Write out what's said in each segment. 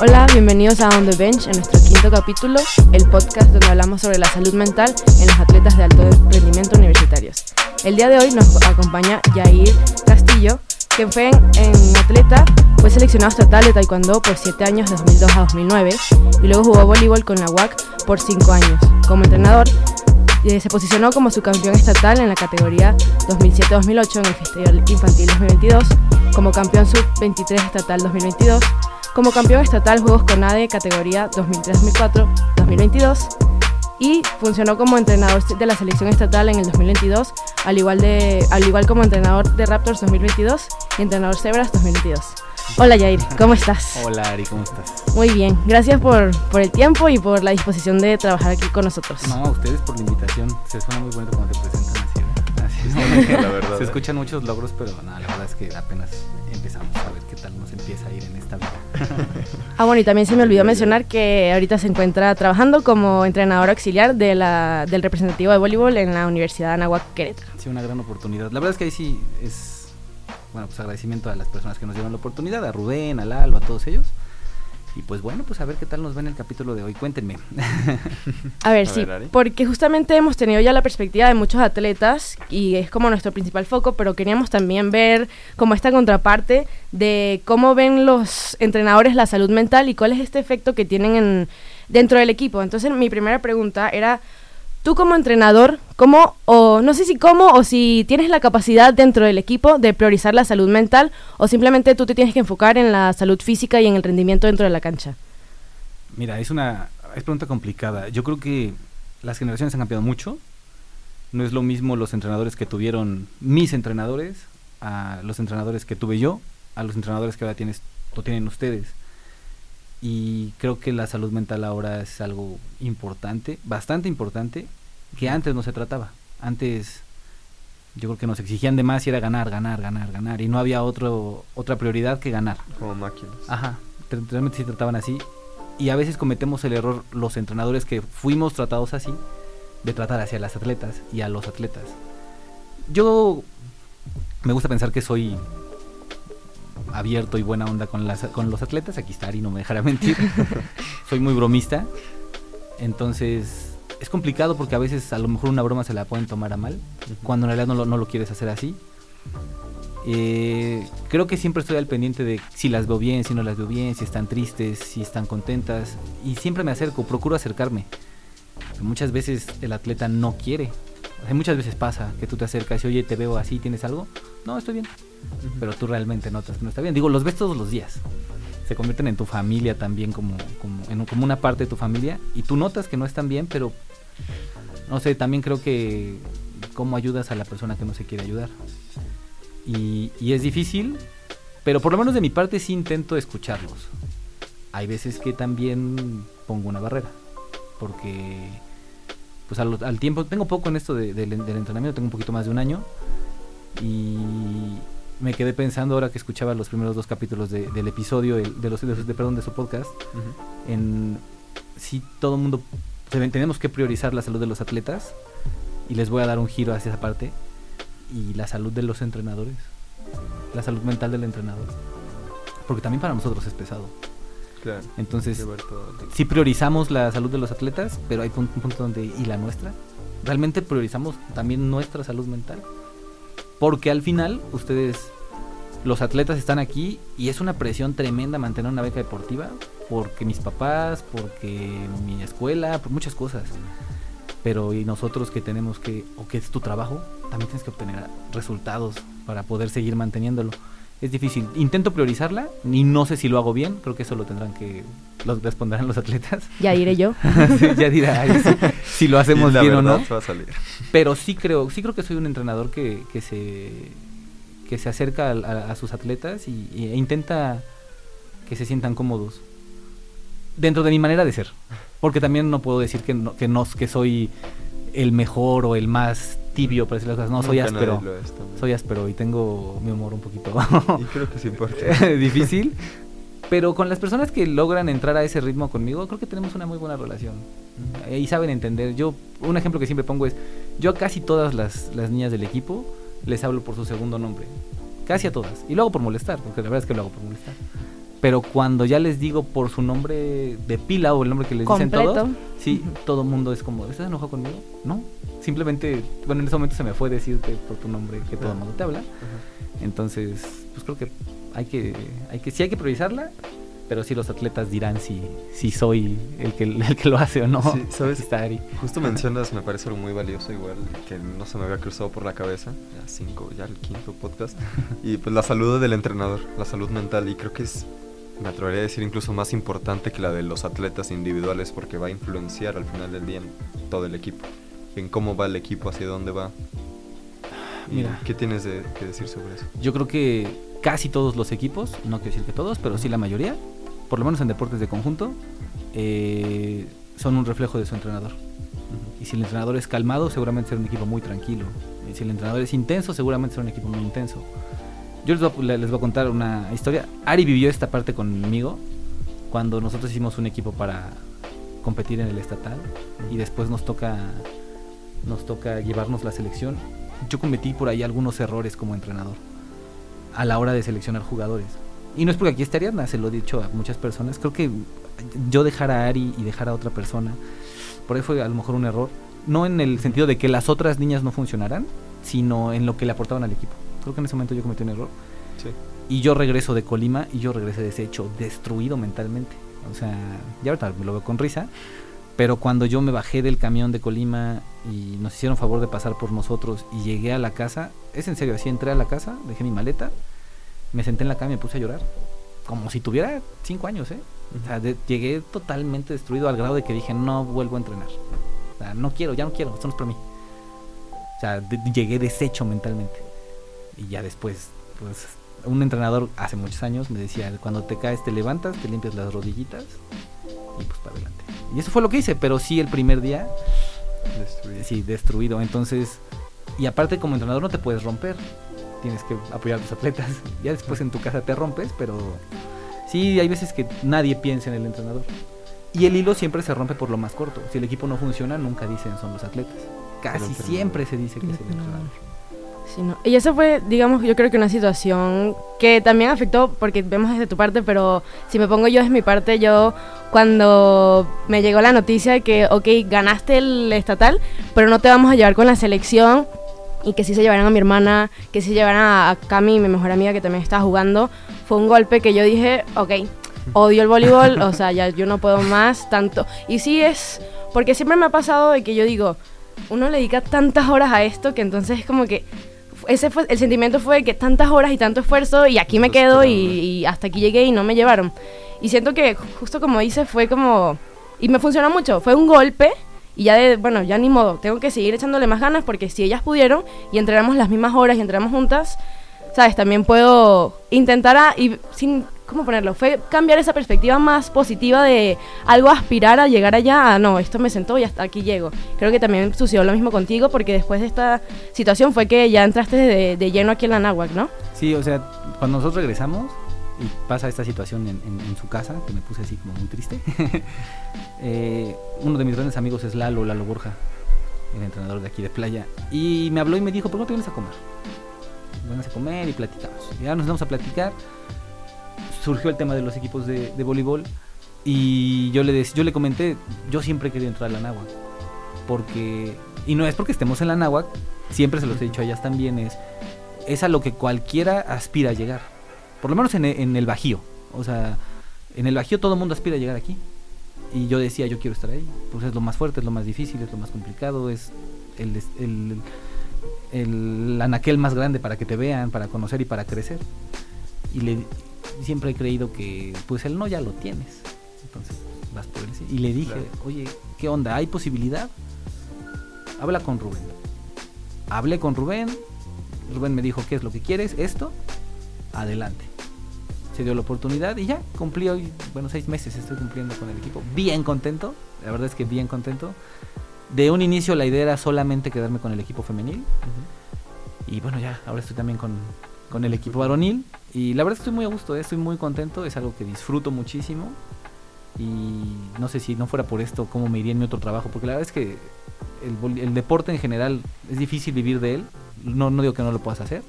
Hola, bienvenidos a On the Bench, en nuestro quinto capítulo, el podcast donde hablamos sobre la salud mental en los atletas de alto rendimiento universitarios. El día de hoy nos acompaña Yair Castillo, quien fue en, atleta, fue seleccionado estatal de Taekwondo por 7 años de 2002 a 2009 y luego jugó voleibol con la UAC por 5 años. Como entrenador, eh, se posicionó como subcampeón estatal en la categoría 2007-2008 en el Festival Infantil 2022, como campeón sub-23 estatal 2022, como campeón estatal Juegos CONADE categoría 2003-2004-2022 y funcionó como entrenador de la selección estatal en el 2022, al igual, de, al igual como entrenador de Raptors 2022 y entrenador Zebras 2022. Hola Jair, ¿cómo estás? Hola Ari, ¿cómo estás? Muy bien, gracias por, por el tiempo y por la disposición de trabajar aquí con nosotros. No, a ustedes por la invitación, se suena muy bonito cuando te presentan así, ¿verdad? Así es, la verdad. Se escuchan muchos logros, pero nada, la verdad es que apenas ah, bueno, y también se me olvidó mencionar que ahorita se encuentra trabajando como entrenador auxiliar de la, del representativo de voleibol en la Universidad de Anáhuac Querétaro. Sí, una gran oportunidad. La verdad es que ahí sí es bueno, pues agradecimiento a las personas que nos dieron la oportunidad, a Rubén, a Lalo, a todos ellos. Y pues bueno, pues a ver qué tal nos va en el capítulo de hoy. Cuéntenme. A ver, sí, porque justamente hemos tenido ya la perspectiva de muchos atletas y es como nuestro principal foco, pero queríamos también ver como esta contraparte de cómo ven los entrenadores la salud mental y cuál es este efecto que tienen en, dentro del equipo. Entonces mi primera pregunta era, tú como entrenador, ¿cómo, o no sé si cómo, o si tienes la capacidad dentro del equipo de priorizar la salud mental, o simplemente tú te tienes que enfocar en la salud física y en el rendimiento dentro de la cancha? Mira, es una es pregunta complicada. Yo creo que las generaciones han cambiado mucho. No es lo mismo los entrenadores que tuvieron mis entrenadores a los entrenadores que tuve yo, a los entrenadores que ahora tienes, o tienen ustedes y creo que la salud mental ahora es algo importante, bastante importante, que antes no se trataba. Antes yo creo que nos exigían de más y era ganar, ganar, ganar, ganar, y no había otro, otra prioridad que ganar. Como máquinas. Ajá, realmente se trataban así. Y a veces cometemos el error los entrenadores que fuimos tratados así, de tratar hacia las atletas y a los atletas. Yo me gusta pensar que soy abierto y buena onda con, las, con los atletas. Aquí está Ari, no me dejará mentir. Soy muy bromista. Entonces, es complicado porque a veces a lo mejor una broma se la pueden tomar a mal, cuando en realidad no lo, no lo quieres hacer así. Eh, creo que siempre estoy al pendiente de si las veo bien, si no las veo bien, si están tristes, si están contentas. Y siempre me acerco, procuro acercarme. Muchas veces el atleta no quiere. muchas veces pasa que tú te acercas y oye, te veo así, ¿tienes algo? No, estoy bien pero tú realmente notas que no está bien. Digo, los ves todos los días. Se convierten en tu familia también, como, como, en, como una parte de tu familia, y tú notas que no están bien, pero no sé, también creo que cómo ayudas a la persona que no se quiere ayudar. Y, es difícil, pero por lo menos de mi parte sí intento escucharlos. Hay veces que también pongo una barrera, porque pues al, al tiempo, tengo poco en esto del entrenamiento, tengo un poquito más de un año, y me quedé pensando ahora que escuchaba los primeros dos capítulos del episodio de, los de, perdón de su podcast en si todo el mundo tenemos que priorizar la salud de los atletas y les voy a dar un giro hacia esa parte y la salud de los entrenadores la salud mental del entrenador porque también para nosotros es pesado. Claro, entonces si priorizamos la salud de los atletas pero hay un punto donde y la nuestra realmente priorizamos también nuestra salud mental porque al final, ustedes, los atletas están aquí y es una presión tremenda mantener una beca deportiva. Porque mis papás, porque mi escuela, por muchas cosas. Pero y nosotros que tenemos que, o que es tu trabajo, también tienes que obtener resultados para poder seguir manteniéndolo. Es difícil. Intento priorizarla y no sé si lo hago bien. Creo que eso lo tendrán que lo responderán los atletas. Ya diré yo. ya dirá si, lo hacemos bien o no. Pero sí creo, sí creo que soy un entrenador que, que se que se acerca a, sus atletas y, e intenta que se sientan cómodos dentro de mi manera de ser. Porque también no puedo decir que no, que no que soy el mejor o el más tibio para decir las cosas. No, soy áspero. Soy áspero y tengo mi humor un poquito. y creo que es importante. difícil. Pero con las personas que logran entrar a ese ritmo conmigo, creo que tenemos una muy buena relación. Y saben entender. Yo, un ejemplo que siempre pongo es, yo a casi todas las, las niñas del equipo les hablo por su segundo nombre. Casi a todas. Y lo hago por molestar, porque la verdad es que lo hago por molestar. Pero cuando ya les digo por su nombre de pila o el nombre que les dicen todos, sí, todo el mundo es como, ¿estás enojado conmigo? No, simplemente, bueno, en ese momento se me fue decirte por tu nombre que todo el mundo te habla. Entonces, pues creo que hay que, hay que, sí hay que priorizarla, pero sí los atletas dirán si, si soy el que, el que lo hace o no. Sí, ¿sabes? Aquí está Ari. Justo mencionas, me parece algo muy valioso igual, que no se me había cruzado por la cabeza, ya cinco, ya el quinto podcast, y pues la salud del entrenador, la salud mental, y creo que es, me atrevería a decir incluso más importante que la de los atletas individuales, porque va a influenciar al final del día en todo el equipo, en cómo va el equipo, hacia dónde va. Mira. ¿Qué tienes de, que decir sobre eso? Yo creo que casi todos los equipos, no quiero decir que todos, pero sí la mayoría, por lo menos en deportes de conjunto, eh, son un reflejo de su entrenador. Y si el entrenador es calmado, seguramente será un equipo muy tranquilo. Y si el entrenador es intenso, seguramente será un equipo muy intenso. Yo les voy, a, les voy a contar una historia. Ari vivió esta parte conmigo cuando nosotros hicimos un equipo para competir en el estatal y después nos toca nos toca llevarnos la selección. Yo cometí por ahí algunos errores como entrenador a la hora de seleccionar jugadores. Y no es porque aquí esté Ariadna, se lo he dicho a muchas personas. Creo que yo dejar a Ari y dejar a otra persona, por ahí fue a lo mejor un error. No en el sentido de que las otras niñas no funcionaran, sino en lo que le aportaban al equipo. Creo que en ese momento yo cometí un error. Sí. Y yo regreso de Colima y yo regresé deshecho, destruido mentalmente. O sea, ya ahorita me lo veo con risa. Pero cuando yo me bajé del camión de Colima y nos hicieron favor de pasar por nosotros y llegué a la casa, es en serio, así entré a la casa, dejé mi maleta, me senté en la cama y me puse a llorar. Como si tuviera cinco años, ¿eh? O sea, de- llegué totalmente destruido al grado de que dije, no vuelvo a entrenar. O sea, no quiero, ya no quiero, esto no es para mí. O sea, de- llegué deshecho mentalmente. Y ya después, pues, un entrenador hace muchos años me decía, cuando te caes te levantas, te limpias las rodillitas y pues para adelante. Y eso fue lo que hice, pero sí el primer día, Destruido. sí, destruido. Entonces, y aparte como entrenador no te puedes romper, tienes que apoyar a tus atletas. Ya después en tu casa te rompes, pero sí, hay veces que nadie piensa en el entrenador. Y el hilo siempre se rompe por lo más corto. Si el equipo no funciona, nunca dicen son los atletas. Casi siempre se dice que es el entrenador. No. Y eso fue, digamos, yo creo que una situación que también afectó, porque vemos desde tu parte, pero si me pongo yo desde mi parte, yo cuando me llegó la noticia de que, ok, ganaste el estatal, pero no te vamos a llevar con la selección, y que sí se llevaran a mi hermana, que sí llevaran a, a Cami, mi mejor amiga que también estaba jugando, fue un golpe que yo dije, ok, odio el voleibol, o sea, ya yo no puedo más tanto. Y sí es, porque siempre me ha pasado de que yo digo, uno le dedica tantas horas a esto que entonces es como que ese fue el sentimiento fue que tantas horas y tanto esfuerzo y aquí me quedo y, hasta aquí llegué y no me llevaron. Y siento que justo como dice fue como y me funcionó mucho, fue un golpe y ya de bueno, ya ni modo, tengo que seguir echándole más ganas porque si ellas pudieron y entrenamos las mismas horas y entrenamos juntas, sabes, también puedo intentar a, y sin ¿cómo ponerlo? Fue cambiar esa perspectiva más positiva de algo aspirar a llegar allá, a no, esto me sentó y hasta aquí llego. Creo que también sucedió lo mismo contigo porque después de esta situación fue que ya entraste de, de lleno aquí en la náhuac, ¿no? Sí, o sea, cuando nosotros regresamos y pasa esta situación en, en- en su casa, que me puse así como muy triste, eh, uno de mis grandes amigos es Lalo, Lalo Borja, el entrenador de aquí de playa, y me habló y me dijo, ¿por qué no te vienes a comer? Vienes a comer y platicamos. Ya nos vamos a platicar, surgió el tema de los equipos de, de voleibol, y yo le, dec- yo le comenté, yo siempre querido entrar a la náhuac, porque, y no es porque estemos en la náhuac, siempre se los he dicho a ellas también, es, es a lo que cualquiera aspira a llegar. Por lo menos en, e- en el Bajío. O sea, en el Bajío todo el mundo aspira a llegar aquí. Y yo decía, yo quiero estar ahí. Pues es lo más fuerte, es lo más difícil, es lo más complicado, es el, des- el, el anaquel más grande para que te vean, para conocer y para crecer. Y le, siempre he creído que, pues el no ya lo tienes. Entonces, vas por él. Y le dije, Claro. oye, ¿qué onda? ¿Hay posibilidad? Habla con Rubén. Hablé con Rubén. Rubén me dijo, ¿qué es lo que quieres? Esto. Adelante. Se dio la oportunidad y ya, cumplí hoy, bueno, seis meses estoy cumpliendo con el equipo. Bien contento, la verdad es que bien contento. De un inicio la idea era solamente quedarme con el equipo femenil. Y bueno, ya, ahora estoy también con, con el equipo varonil. Y la verdad es que estoy muy a gusto, eh, estoy muy contento, es algo que disfruto muchísimo. Y no sé si no fuera por esto, cómo me iría en mi otro trabajo, porque la verdad es que el, deporte en general es difícil vivir de él. No, no digo que no lo puedas hacer,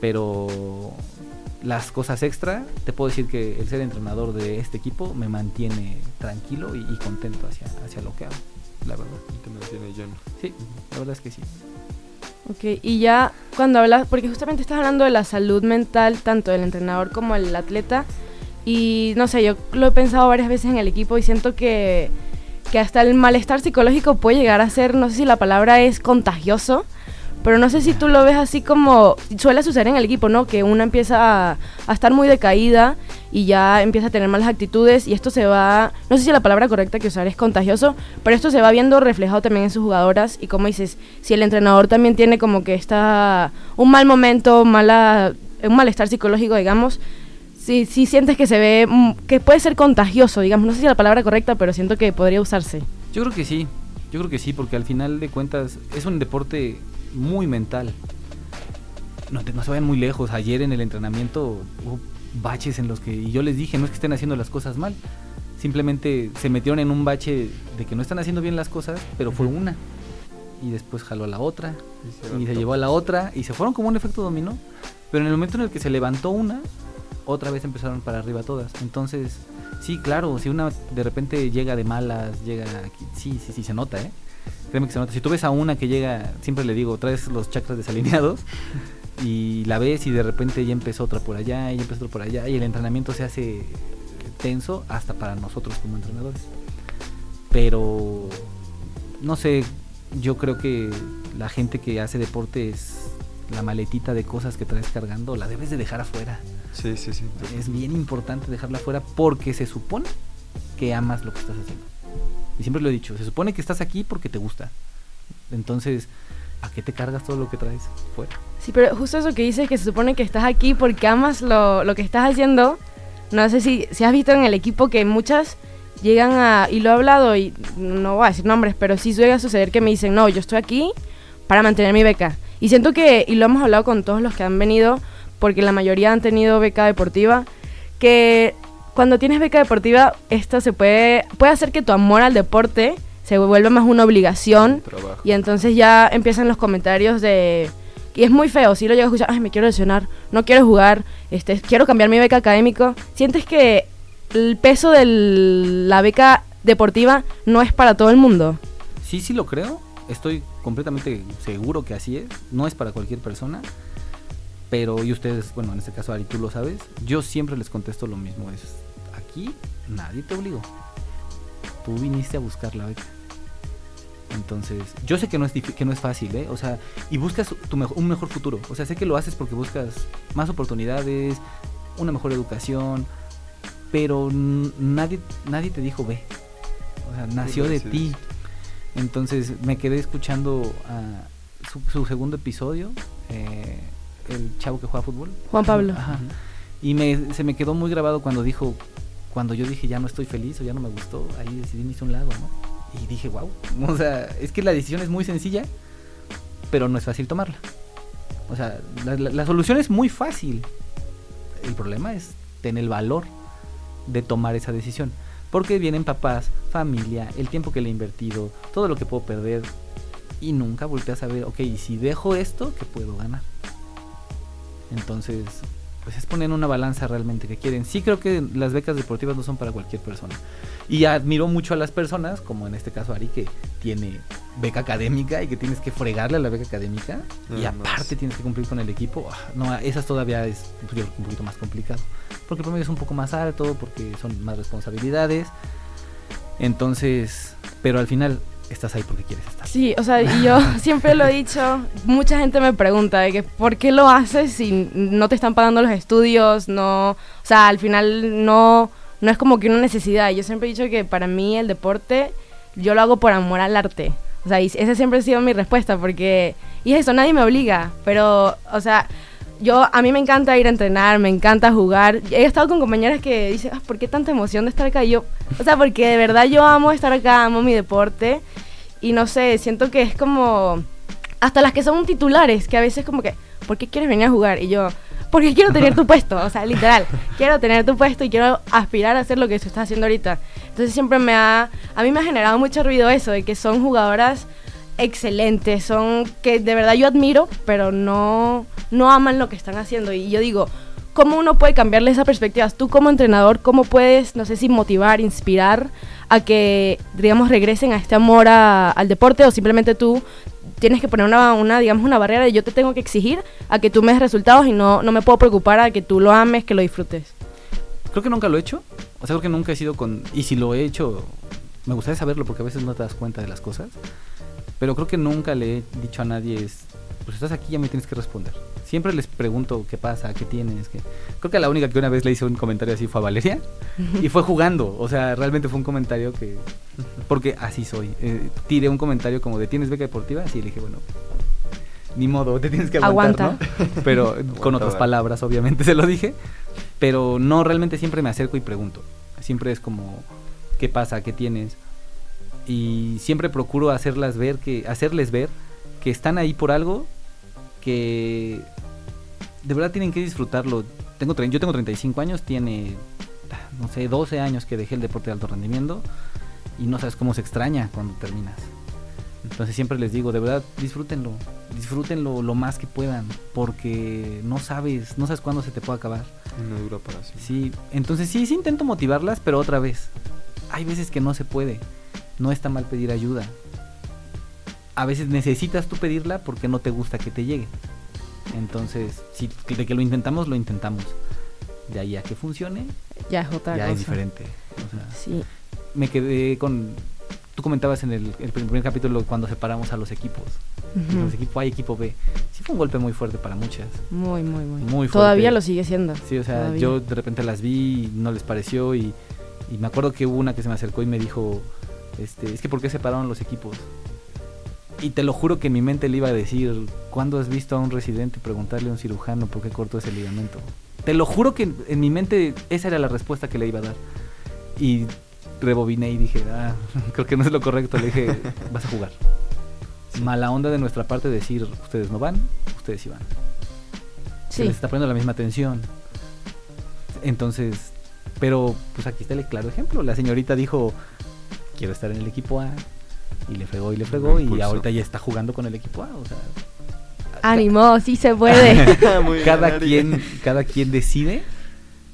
pero las cosas extra, te puedo decir que el ser entrenador de este equipo me mantiene tranquilo y, y contento hacia, hacia lo que hago, la verdad. Y te mantiene lleno. Sí, la verdad es que sí. Ok, y ya cuando hablas, porque justamente estás hablando de la salud mental, tanto del entrenador como del atleta, y no sé, yo lo he pensado varias veces en el equipo y siento que, que hasta el malestar psicológico puede llegar a ser, no sé si la palabra es contagioso, pero no sé si tú lo ves así como suele suceder en el equipo, ¿no? Que una empieza a, estar muy decaída y ya empieza a tener malas actitudes y esto se va, no sé si la palabra correcta que usar es contagioso, pero esto se va viendo reflejado también en sus jugadoras y como dices, si el entrenador también tiene como que está un mal momento, mala, un malestar psicológico, digamos, si, si sientes que se ve, que puede ser contagioso, digamos, no sé si la palabra correcta, pero siento que podría usarse. Yo creo que sí, yo creo que sí, porque al final de cuentas es un deporte muy mental. No, te, no se vayan muy lejos. Ayer en el entrenamiento hubo baches en los que. Y yo les dije, no es que estén haciendo las cosas mal. Simplemente se metieron en un bache de que no están haciendo bien las cosas, pero fue una. Y después jaló a la otra. Y se, y se llevó a la otra. Y se fueron como un efecto dominó. Pero en el momento en el que se levantó una, otra vez empezaron para arriba todas. Entonces, sí, claro, si una de repente llega de malas, llega aquí, sí, sí, sí, se nota, ¿eh? Créeme que se nota. Si tú ves a una que llega, siempre le digo, traes los chakras desalineados y la ves y de repente ya empezó otra por allá y ya empezó otra por allá y el entrenamiento se hace tenso hasta para nosotros como entrenadores. Pero, no sé, yo creo que la gente que hace deporte es la maletita de cosas que traes cargando, la debes de dejar afuera. Sí, sí, sí. Es bien importante dejarla afuera porque se supone que amas lo que estás haciendo. Y siempre lo he dicho, se supone que estás aquí porque te gusta. Entonces, ¿a qué te cargas todo lo que traes fuera? Sí, pero justo eso que dices, que se supone que estás aquí porque amas lo, lo que estás haciendo. No sé si, si has visto en el equipo que muchas llegan a, y lo he hablado, y no voy a decir nombres, pero sí suele suceder que me dicen, no, yo estoy aquí para mantener mi beca. Y siento que, y lo hemos hablado con todos los que han venido, porque la mayoría han tenido beca deportiva, que cuando tienes beca deportiva, esto se puede, puede hacer que tu amor al deporte se vuelva más una obligación. Trabajo. Y entonces ya empiezan los comentarios de... Y es muy feo, si lo llego a escuchar, ay, me quiero lesionar, no quiero jugar, este, quiero cambiar mi beca académico. Sientes que el peso de la beca deportiva no es para todo el mundo. Sí, sí lo creo. Estoy completamente seguro que así es. No es para cualquier persona. Pero, y ustedes, bueno, en este caso Ari, tú lo sabes, yo siempre les contesto lo mismo. Es, aquí nadie te obligó. Tú viniste a buscar la beca. Entonces, yo sé que no es, que no es fácil, ¿eh? O sea, y buscas tu me un mejor futuro. O sea, sé que lo haces porque buscas más oportunidades, una mejor educación, pero nadie, nadie te dijo ve. O sea, nació de ti. Entonces, me quedé escuchando uh, su, su, segundo episodio, eh, el chavo que juega fútbol. Juan Pablo. Ajá. Y me, se me quedó muy grabado cuando dijo, cuando yo dije ya no estoy feliz o ya no me gustó, ahí decidí irme a un lado, ¿no? Y dije, wow, o sea, es que la decisión es muy sencilla, pero no es fácil tomarla. O sea, la, solución es muy fácil. El problema es tener el valor de tomar esa decisión. Porque vienen papás, familia, el tiempo que le he invertido, todo lo que puedo perder. Y nunca volteas a ver, ok, si dejo esto, ¿qué puedo ganar? Entonces, pues es poner una balanza realmente que quieren. Sí creo que las becas deportivas no son para cualquier persona. Y admiro mucho a las personas, como en este caso Ari, que tiene beca académica y que tienes que fregarle a la beca académica. No, y aparte no tienes que cumplir con el equipo. No, esas todavía es un poquito más complicado. Porque el promedio es un poco más alto, porque son más responsabilidades. Entonces, pero al final estás ahí porque quieres estar. Sí, o sea, y yo siempre lo he dicho, mucha gente me pregunta de que por qué lo haces si no te están pagando los estudios, no, o sea, al final no, no es como que una necesidad. Yo siempre he dicho que para mí el deporte, yo lo hago por amor al arte. O sea, y esa siempre ha sido mi respuesta, porque, y es eso, nadie me obliga, pero, o sea, yo, a mí me encanta ir a entrenar, me encanta jugar. He estado con compañeras que dicen, ah, ¿por qué tanta emoción de estar acá? Y yo, o sea, porque de verdad yo amo estar acá, amo mi deporte. Y no sé, siento que es como, hasta las que son titulares, que a veces como que, ¿por qué quieres venir a jugar? Y yo, porque quiero tener tu puesto, o sea, literal, quiero tener tu puesto y quiero aspirar a hacer lo que tú estás haciendo ahorita. Entonces siempre me ha, a mí me ha generado mucho ruido eso, de que son jugadoras excelentes, son que de verdad yo admiro, pero no, no aman lo que están haciendo. Y yo digo, ¿cómo uno puede cambiarle esa perspectiva? Tú como entrenador, ¿cómo puedes, no sé si motivar, inspirar a que, digamos, regresen a este amor a- al deporte o simplemente tú tienes que poner una, una, digamos, una barrera de yo te tengo que exigir a que tú me des resultados y no, no me puedo preocupar a que tú lo ames, que lo disfrutes? Creo que nunca lo he hecho. O sea, creo que nunca he sido con... Y si lo he hecho, me gustaría saberlo porque a veces no te das cuenta de las cosas. Pero creo que nunca le he dicho a nadie, es, pues estás aquí, ya me tienes que responder. Siempre les pregunto qué pasa, qué tienes. Qué... Creo que la única que una vez le hice un comentario así fue a Valeria. y fue jugando. O sea, realmente fue un comentario que... Porque así soy. Eh, tiré un comentario como de, ¿tienes beca deportiva? Así le dije, bueno, ni modo, te tienes que aguantar, Aguanta. ¿no? Pero con otras palabras, obviamente se lo dije. Pero no, realmente siempre me acerco y pregunto. Siempre es como, ¿qué pasa? ¿Qué tienes? Y siempre procuro hacerlas ver que, hacerles ver que están ahí por algo que de verdad tienen que disfrutarlo. Tengo, yo tengo 35 años, tiene, no sé, 12 años que dejé el deporte de alto rendimiento y no sabes cómo se extraña cuando terminas. Entonces siempre les digo, de verdad, disfrútenlo, disfrútenlo lo más que puedan, porque no sabes, no sabes cuándo se te puede acabar. No dura para siempre. Sí, entonces sí, sí intento motivarlas, pero otra vez, hay veces que no se puede. No está mal pedir ayuda. A veces necesitas tú pedirla porque no te gusta que te llegue. Entonces, si de que lo intentamos, lo intentamos. De ahí a que funcione, Ya es otra ya cosa. es diferente. O sea, Sí. me quedé con... Tú comentabas en el, el primer capítulo cuando separamos a los equipos. Ujú. Los equipos A y equipo B. Sí fue un golpe muy fuerte para muchas. Muy, muy, muy. Muy Todavía fuerte. lo sigue siendo. Sí, o sea, Todavía. yo de repente las vi y no les pareció y, y me acuerdo que hubo una que se me acercó y me dijo, este, es que ¿por qué separaron los equipos? Y te lo juro que en mi mente le iba a decir, ¿cuándo has visto a un residente preguntarle a un cirujano por qué cortó ese ligamento? Te lo juro que en, en mi mente esa era la respuesta que le iba a dar. Y rebobiné y dije, ah, creo que no es lo correcto. Le dije, vas a jugar. Mala onda de nuestra parte decir, ustedes no van, ustedes sí van se les está poniendo la misma atención. Entonces, pero pues aquí está el claro ejemplo. La señorita dijo, quiero estar en el equipo A. Y le fregó y le fregó y ahorita ya está jugando con el equipo A. O sea, Ánimo, sí se puede. Cada quien, cada quien decide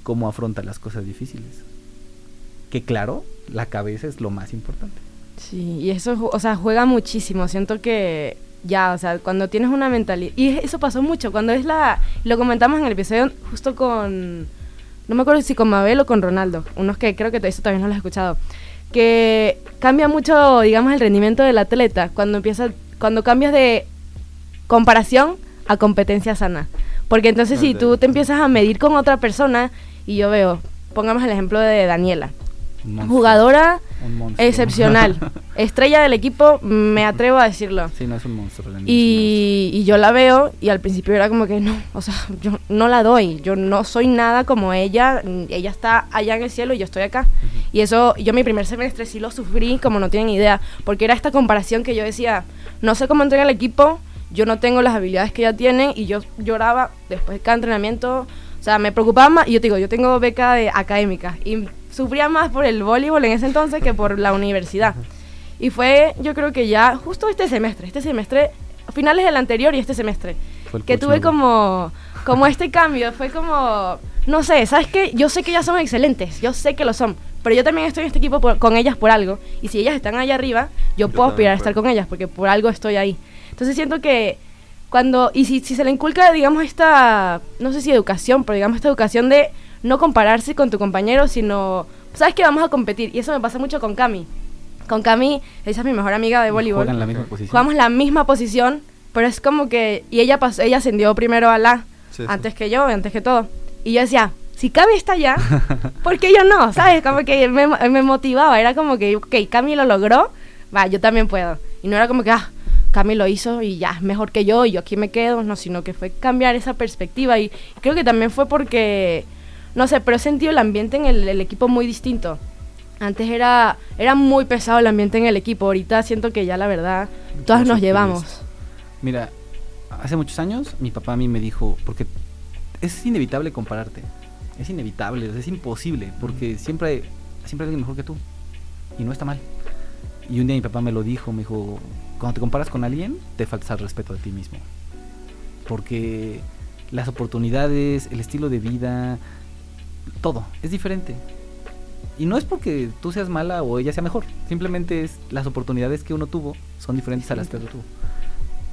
cómo afronta las cosas difíciles. Que claro, la cabeza es lo más importante. Sí, y eso, o sea, juega muchísimo. Siento que ya, o sea, cuando tienes una mentalidad. Y eso pasó mucho. Cuando es la. Lo comentamos en el episodio justo con. No me acuerdo si con Mabel o con Ronaldo. Unos que creo que eso también no lo has escuchado. Que cambia mucho, digamos, el rendimiento del atleta cuando empieza. Cuando cambias de comparación a competencia sana. Porque entonces, si Ok. tú te empiezas a medir con otra persona, y yo veo, pongamos el ejemplo de Daniela, jugadora un monstruo. excepcional, estrella del equipo, me atrevo a decirlo. sí, no es un monstruo. la Y, y yo la veo y al principio era como que no, o sea, yo no la doy, yo no soy nada como ella, ella está allá en el cielo y yo estoy acá. Y eso, yo mi primer semestre sí lo sufrí como no tienen idea, porque era esta comparación que yo decía, no sé cómo entrega el equipo, yo no tengo las habilidades que ella tiene y yo lloraba después de cada entrenamiento, o sea, me preocupaba más, y yo te digo, yo tengo beca de académica y sufría más por el voleibol en ese entonces que por la universidad. Y fue, yo creo que ya justo este semestre, este semestre, finales del anterior y este semestre, que tuve como, como este cambio, fue como, no sé, ¿sabes qué? Yo sé que ellas son excelentes, yo sé que lo son, pero yo también estoy en este equipo por- con ellas por algo, y si ellas están allá arriba, yo, Yo puedo aspirar a estar puedo. con ellas, porque por algo estoy ahí. Entonces siento que cuando, y si, si se le inculca, digamos, esta, no sé si educación, pero digamos esta educación de no compararse con tu compañero, sino, sabes que vamos a competir, y eso me pasa mucho con Cami. Con Cami, ella es mi mejor amiga de voleibol. La misma posición. Jugamos la misma posición, pero es como que. Y ella pasó, ella ascendió primero a la Sí, sí. antes que yo, antes que todo. Y yo decía, si Cami está allá, ¿por qué yo no? ¿Sabes? Como que me, me motivaba. Era como que, ok, Cami lo logró, va, yo también puedo. Y no era como que, ah, Cami lo hizo y ya es mejor que yo y yo aquí me quedo. No, sino que fue cambiar esa perspectiva. Y creo que también fue porque, no sé, pero he sentido el ambiente en el, el equipo muy distinto. Antes era, era muy pesado el ambiente en el equipo. Ahorita siento que ya la verdad, todas nos llevamos. Mira, hace muchos años mi papá a mí me dijo, porque es inevitable compararte, es inevitable, es imposible, porque siempre hay, siempre hay alguien mejor que tú, y no está mal. Y un día mi papá me lo dijo, me dijo, cuando te comparas con alguien, te faltas al respeto a ti mismo, porque las oportunidades, el estilo de vida, todo, es diferente. Y no es porque tú seas mala o ella sea mejor, simplemente es las oportunidades que uno tuvo son diferentes a las que otro tuvo.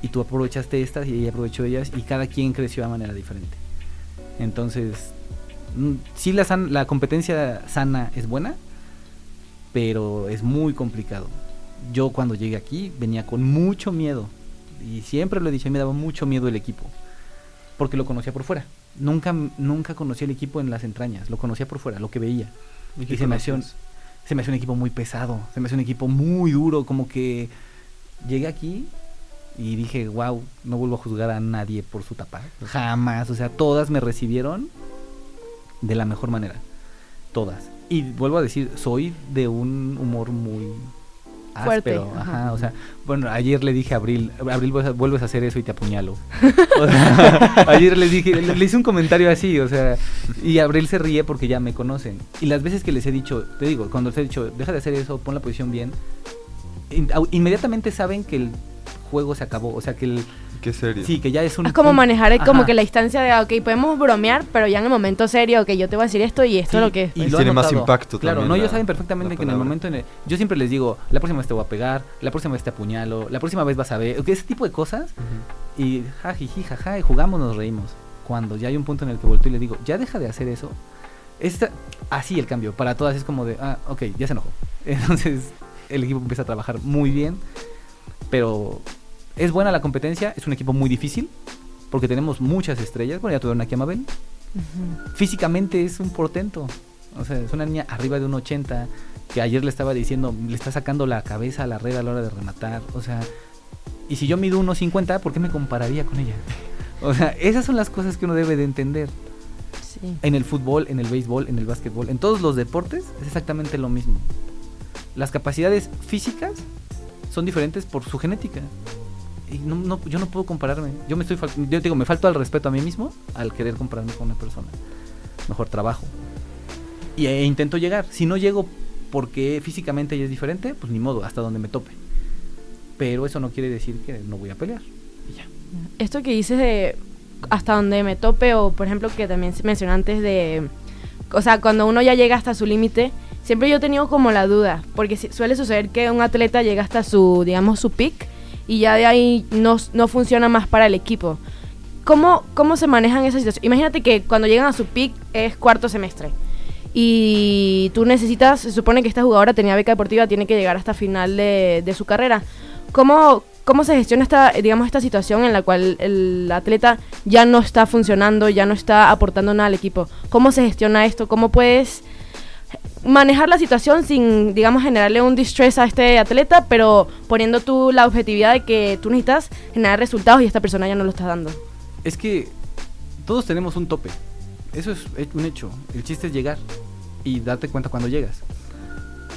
Y tú aprovechaste estas y ella aprovechó ellas y cada quien creció de manera diferente. Entonces, mm, sí la, san- la competencia sana es buena, pero es muy complicado. Yo cuando llegué aquí venía con mucho miedo y siempre lo he dicho, me daba mucho miedo el equipo, porque lo conocía por fuera. Nunca, nunca conocí el equipo en las entrañas, lo conocía por fuera, lo que veía. ¿Y se me, hacía un, se me hacía un equipo muy pesado, se me hacía un equipo muy duro, como que llegué aquí y dije, wow, no vuelvo a juzgar a nadie por su tapa. Jamás, o sea, todas me recibieron de la mejor manera. Todas. Y vuelvo a decir, soy de un humor muy Fuerte, áspero. ajá. Ajá, o sea, bueno, ayer le dije a Abril, Abril, vuelves a- hacer eso y te apuñalo. O sea, ayer le dije, le, le hice un comentario así, o sea, y Abril se ríe porque ya me conocen. Y las veces que les he dicho, te digo, cuando les he dicho, deja de hacer eso, pon la posición bien, inmediatamente saben que el juego se acabó, o sea, que el... Qué serio. Sí, que ya es un... Es como un- manejar como Ajá. que la instancia de, ok, podemos bromear, pero ya en el momento serio, ok, yo te voy a decir esto y esto Sí, es lo que es. y Y lo tiene más impacto Claro, también no, ellos saben perfectamente que en el momento en el- Yo siempre les digo, la próxima vez te voy a pegar, la próxima vez te apuñalo, la próxima vez vas a ver... que Ese tipo de cosas Ujú. y jajiji, jaja, y jugamos, nos reímos. Cuando ya hay un punto en el que volteo y le digo, ya deja de hacer eso. Esta, así el cambio, para todas es como de, ah, ok, ya se enojó. Entonces el equipo empieza a trabajar muy bien, pero es buena la competencia, es un equipo muy difícil, porque tenemos muchas estrellas. Bueno, ya tuvieron aquí a Mabel. Ujú. Físicamente es un portento, o sea, es una niña arriba de un 80, que ayer le estaba diciendo, le está sacando la cabeza a la red a la hora de rematar, o sea, y si yo mido 1.50, ¿por qué me compararía con ella? O sea, esas son las cosas que uno debe de entender. Sí. En el fútbol, en el béisbol, en el básquetbol, en todos los deportes es exactamente lo mismo. Las capacidades físicas son diferentes por su genética. No, yo no puedo compararme. Yo me estoy yo digo, me falto al respeto a mí mismo al querer compararme con una persona. Mejor trabajo. Y e intento llegar. Si no llego porque físicamente ella es diferente, pues ni modo, hasta donde me tope. Pero eso no quiere decir que no voy a pelear. Y ya. Esto que dices de hasta donde me tope o por ejemplo que también se mencionó antes de, o sea, cuando uno ya llega hasta su límite, siempre yo he tenido como la duda, porque suele suceder que un atleta llega hasta su, digamos, su peak y ya de ahí no, no funciona más para el equipo. ¿Cómo, ¿Cómo se manejan esas situaciones? Imagínate que cuando llegan a su peak es cuarto semestre y tú necesitas, se supone que esta jugadora tenía beca deportiva, tiene que llegar hasta final de, de su carrera. ¿Cómo, ¿Cómo se gestiona esta, digamos, esta situación en la cual el atleta ya no está funcionando, ya no está aportando nada al equipo? ¿Cómo se gestiona esto? ¿Cómo puedes manejar la situación sin, digamos, generarle un distress a este atleta, pero poniendo tú la objetividad de que tú necesitas generar resultados y esta persona ya no lo está dando? Es que todos tenemos un tope. Eso es un hecho. El chiste es llegar y darte cuenta cuando llegas.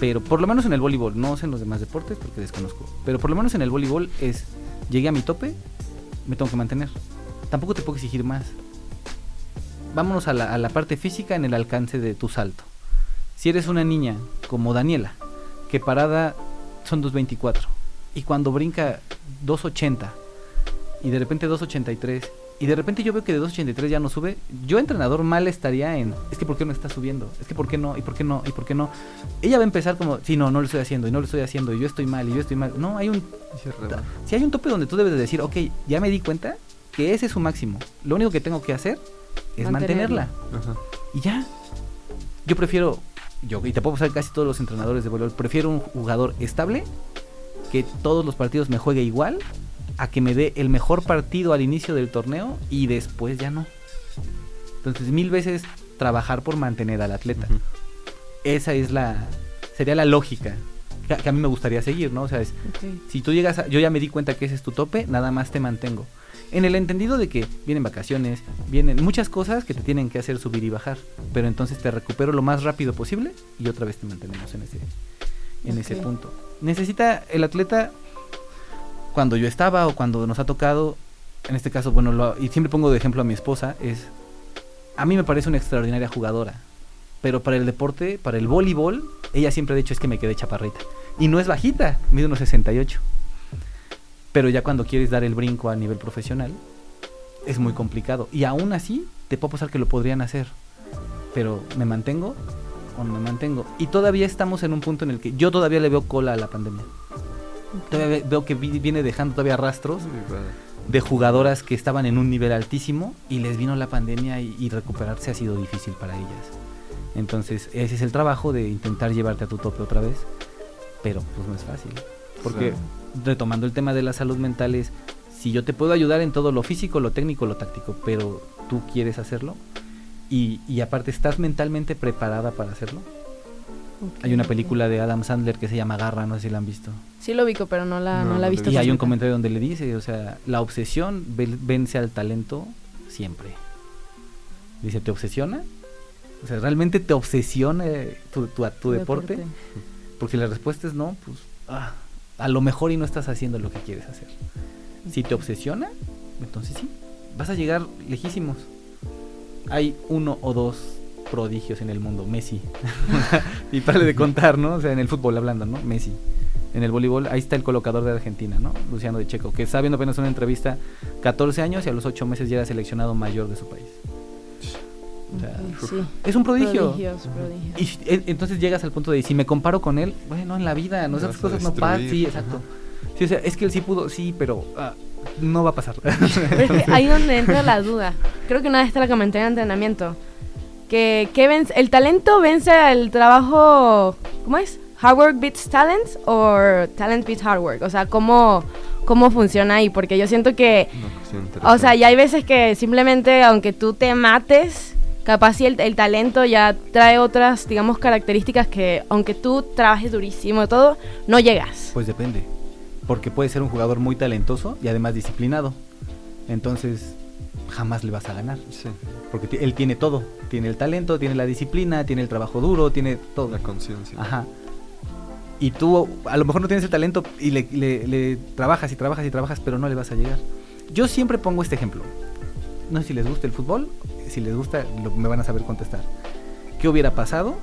Pero por lo menos en el voleibol, no sé en los demás deportes porque desconozco. Pero por lo menos en el voleibol es, llegué a mi tope, me tengo que mantener. Tampoco te puedo exigir más. Vámonos a la, a la parte física en el alcance de tu salto. Si eres una niña como Daniela, que parada son 2.24 y cuando brinca 2.80 y de repente 2.83 y de repente yo veo que de 2.83 ya no sube, yo entrenador mal estaría en, es que ¿por qué no está subiendo? Es que ¿por qué no? ¿Y por qué no? ¿Y por qué no? Ella va a empezar como, sí, no, no lo estoy haciendo y no lo estoy haciendo y yo estoy mal y yo estoy mal. No, hay un, si hay un tope donde tú debes de decir, ok, ya me di cuenta que ese es su máximo. Lo único que tengo que hacer es Mantenerla. mantenerla. Ajá. Y ya. Yo prefiero, yo, y te puedo pasar casi todos los entrenadores de voleibol, prefiero un jugador estable que todos los partidos me juegue igual a que me dé el mejor partido al inicio del torneo y después ya no. Entonces, mil veces trabajar por mantener al atleta. Esa es la sería la lógica que, que a mí me gustaría seguir, ¿no? O sea, es si tú llegas a, yo ya me di cuenta que ese es tu tope, nada más te mantengo. En el entendido de que vienen vacaciones, vienen muchas cosas que te tienen que hacer subir y bajar, pero entonces te recupero lo más rápido posible y otra vez te mantenemos en ese en ese punto. Necesita el atleta cuando yo estaba o cuando nos ha tocado, en este caso, bueno, lo- y siempre pongo de ejemplo a mi esposa, es a mí me parece una extraordinaria jugadora, pero para el deporte, para el voleibol, ella siempre ha dicho es que me quedé chaparrita. Y no es bajita, mide unos 68. Pero ya cuando quieres dar el brinco a nivel profesional, es muy complicado. Y aún así, te puedo pasar que lo podrían hacer. Pero ¿me mantengo o no me mantengo? Y todavía estamos en un punto en el que yo todavía le veo cola a la pandemia. Todavía ve- veo que vi- viene dejando todavía rastros de jugadoras que estaban en un nivel altísimo y les vino la pandemia y, y recuperarse ha sido difícil para ellas. Entonces, ese es el trabajo de intentar llevarte a tu tope otra vez, pero pues no es fácil. Porque Claro. Retomando el tema de la salud mental es, si yo te puedo ayudar en todo lo físico, lo técnico, lo táctico, pero tú quieres hacerlo y, y aparte estás mentalmente preparada para hacerlo. Hay una película de Adam Sandler que se llama Garra, no sé si la han visto. Sí lo ubico, pero no la, No, la he visto. Y hay un comentario donde le dice, o sea, la obsesión ven- vence al talento siempre. Dice, ¿te obsesiona? O sea, ¿realmente te obsesiona tu, tu, tu deporte? Porque si la respuesta es no, pues ah, a lo mejor y no estás haciendo lo que quieres hacer. Si te obsesiona, entonces sí, vas a llegar lejísimos. Hay uno o dos prodigios en el mundo, Messi. y para de contar, ¿no? O sea, en el fútbol hablando, ¿no? Messi. En el voleibol, ahí está el colocador de Argentina, ¿no? Luciano de Checo, que está viendo apenas una entrevista, 14 años y a los 8 meses ya era seleccionado mayor de su país. O sea, Ok, sí. Es un prodigio. Prodigios, prodigios. Y e- entonces llegas al punto de si me comparo con él, bueno, en la vida, no esas a cosas no pasan. Sí, exacto. Sí, o sea, es que él sí pudo, sí, pero ah, no va a pasar. Pero es que ahí donde entra la duda. Creo que una vez te la comenté en entrenamiento. Que, que vence- el talento vence al trabajo. ¿Cómo es? ¿Hard work beats talent o talent beats hard work? O sea, ¿cómo, cómo funciona ahí? Porque yo siento que. Cuestión O sea, ya hay veces que simplemente, aunque tú te mates, capaz si el, el talento ya trae otras, digamos, características que, aunque tú trabajes durísimo y todo, no llegas. Pues depende. Porque puede ser un jugador muy talentoso y además disciplinado. Entonces, jamás le vas a ganar. Sí, Porque él tiene todo. Tiene el talento, tiene la disciplina, tiene el trabajo duro, tiene todo. la conciencia. Ajá. Y tú a lo mejor no tienes el talento y le, le- le trabajas y trabajas y trabajas, pero no le vas a llegar. Yo siempre pongo este ejemplo. No sé si les gusta el fútbol, si les gusta lo- me van a saber contestar. ¿Qué hubiera pasado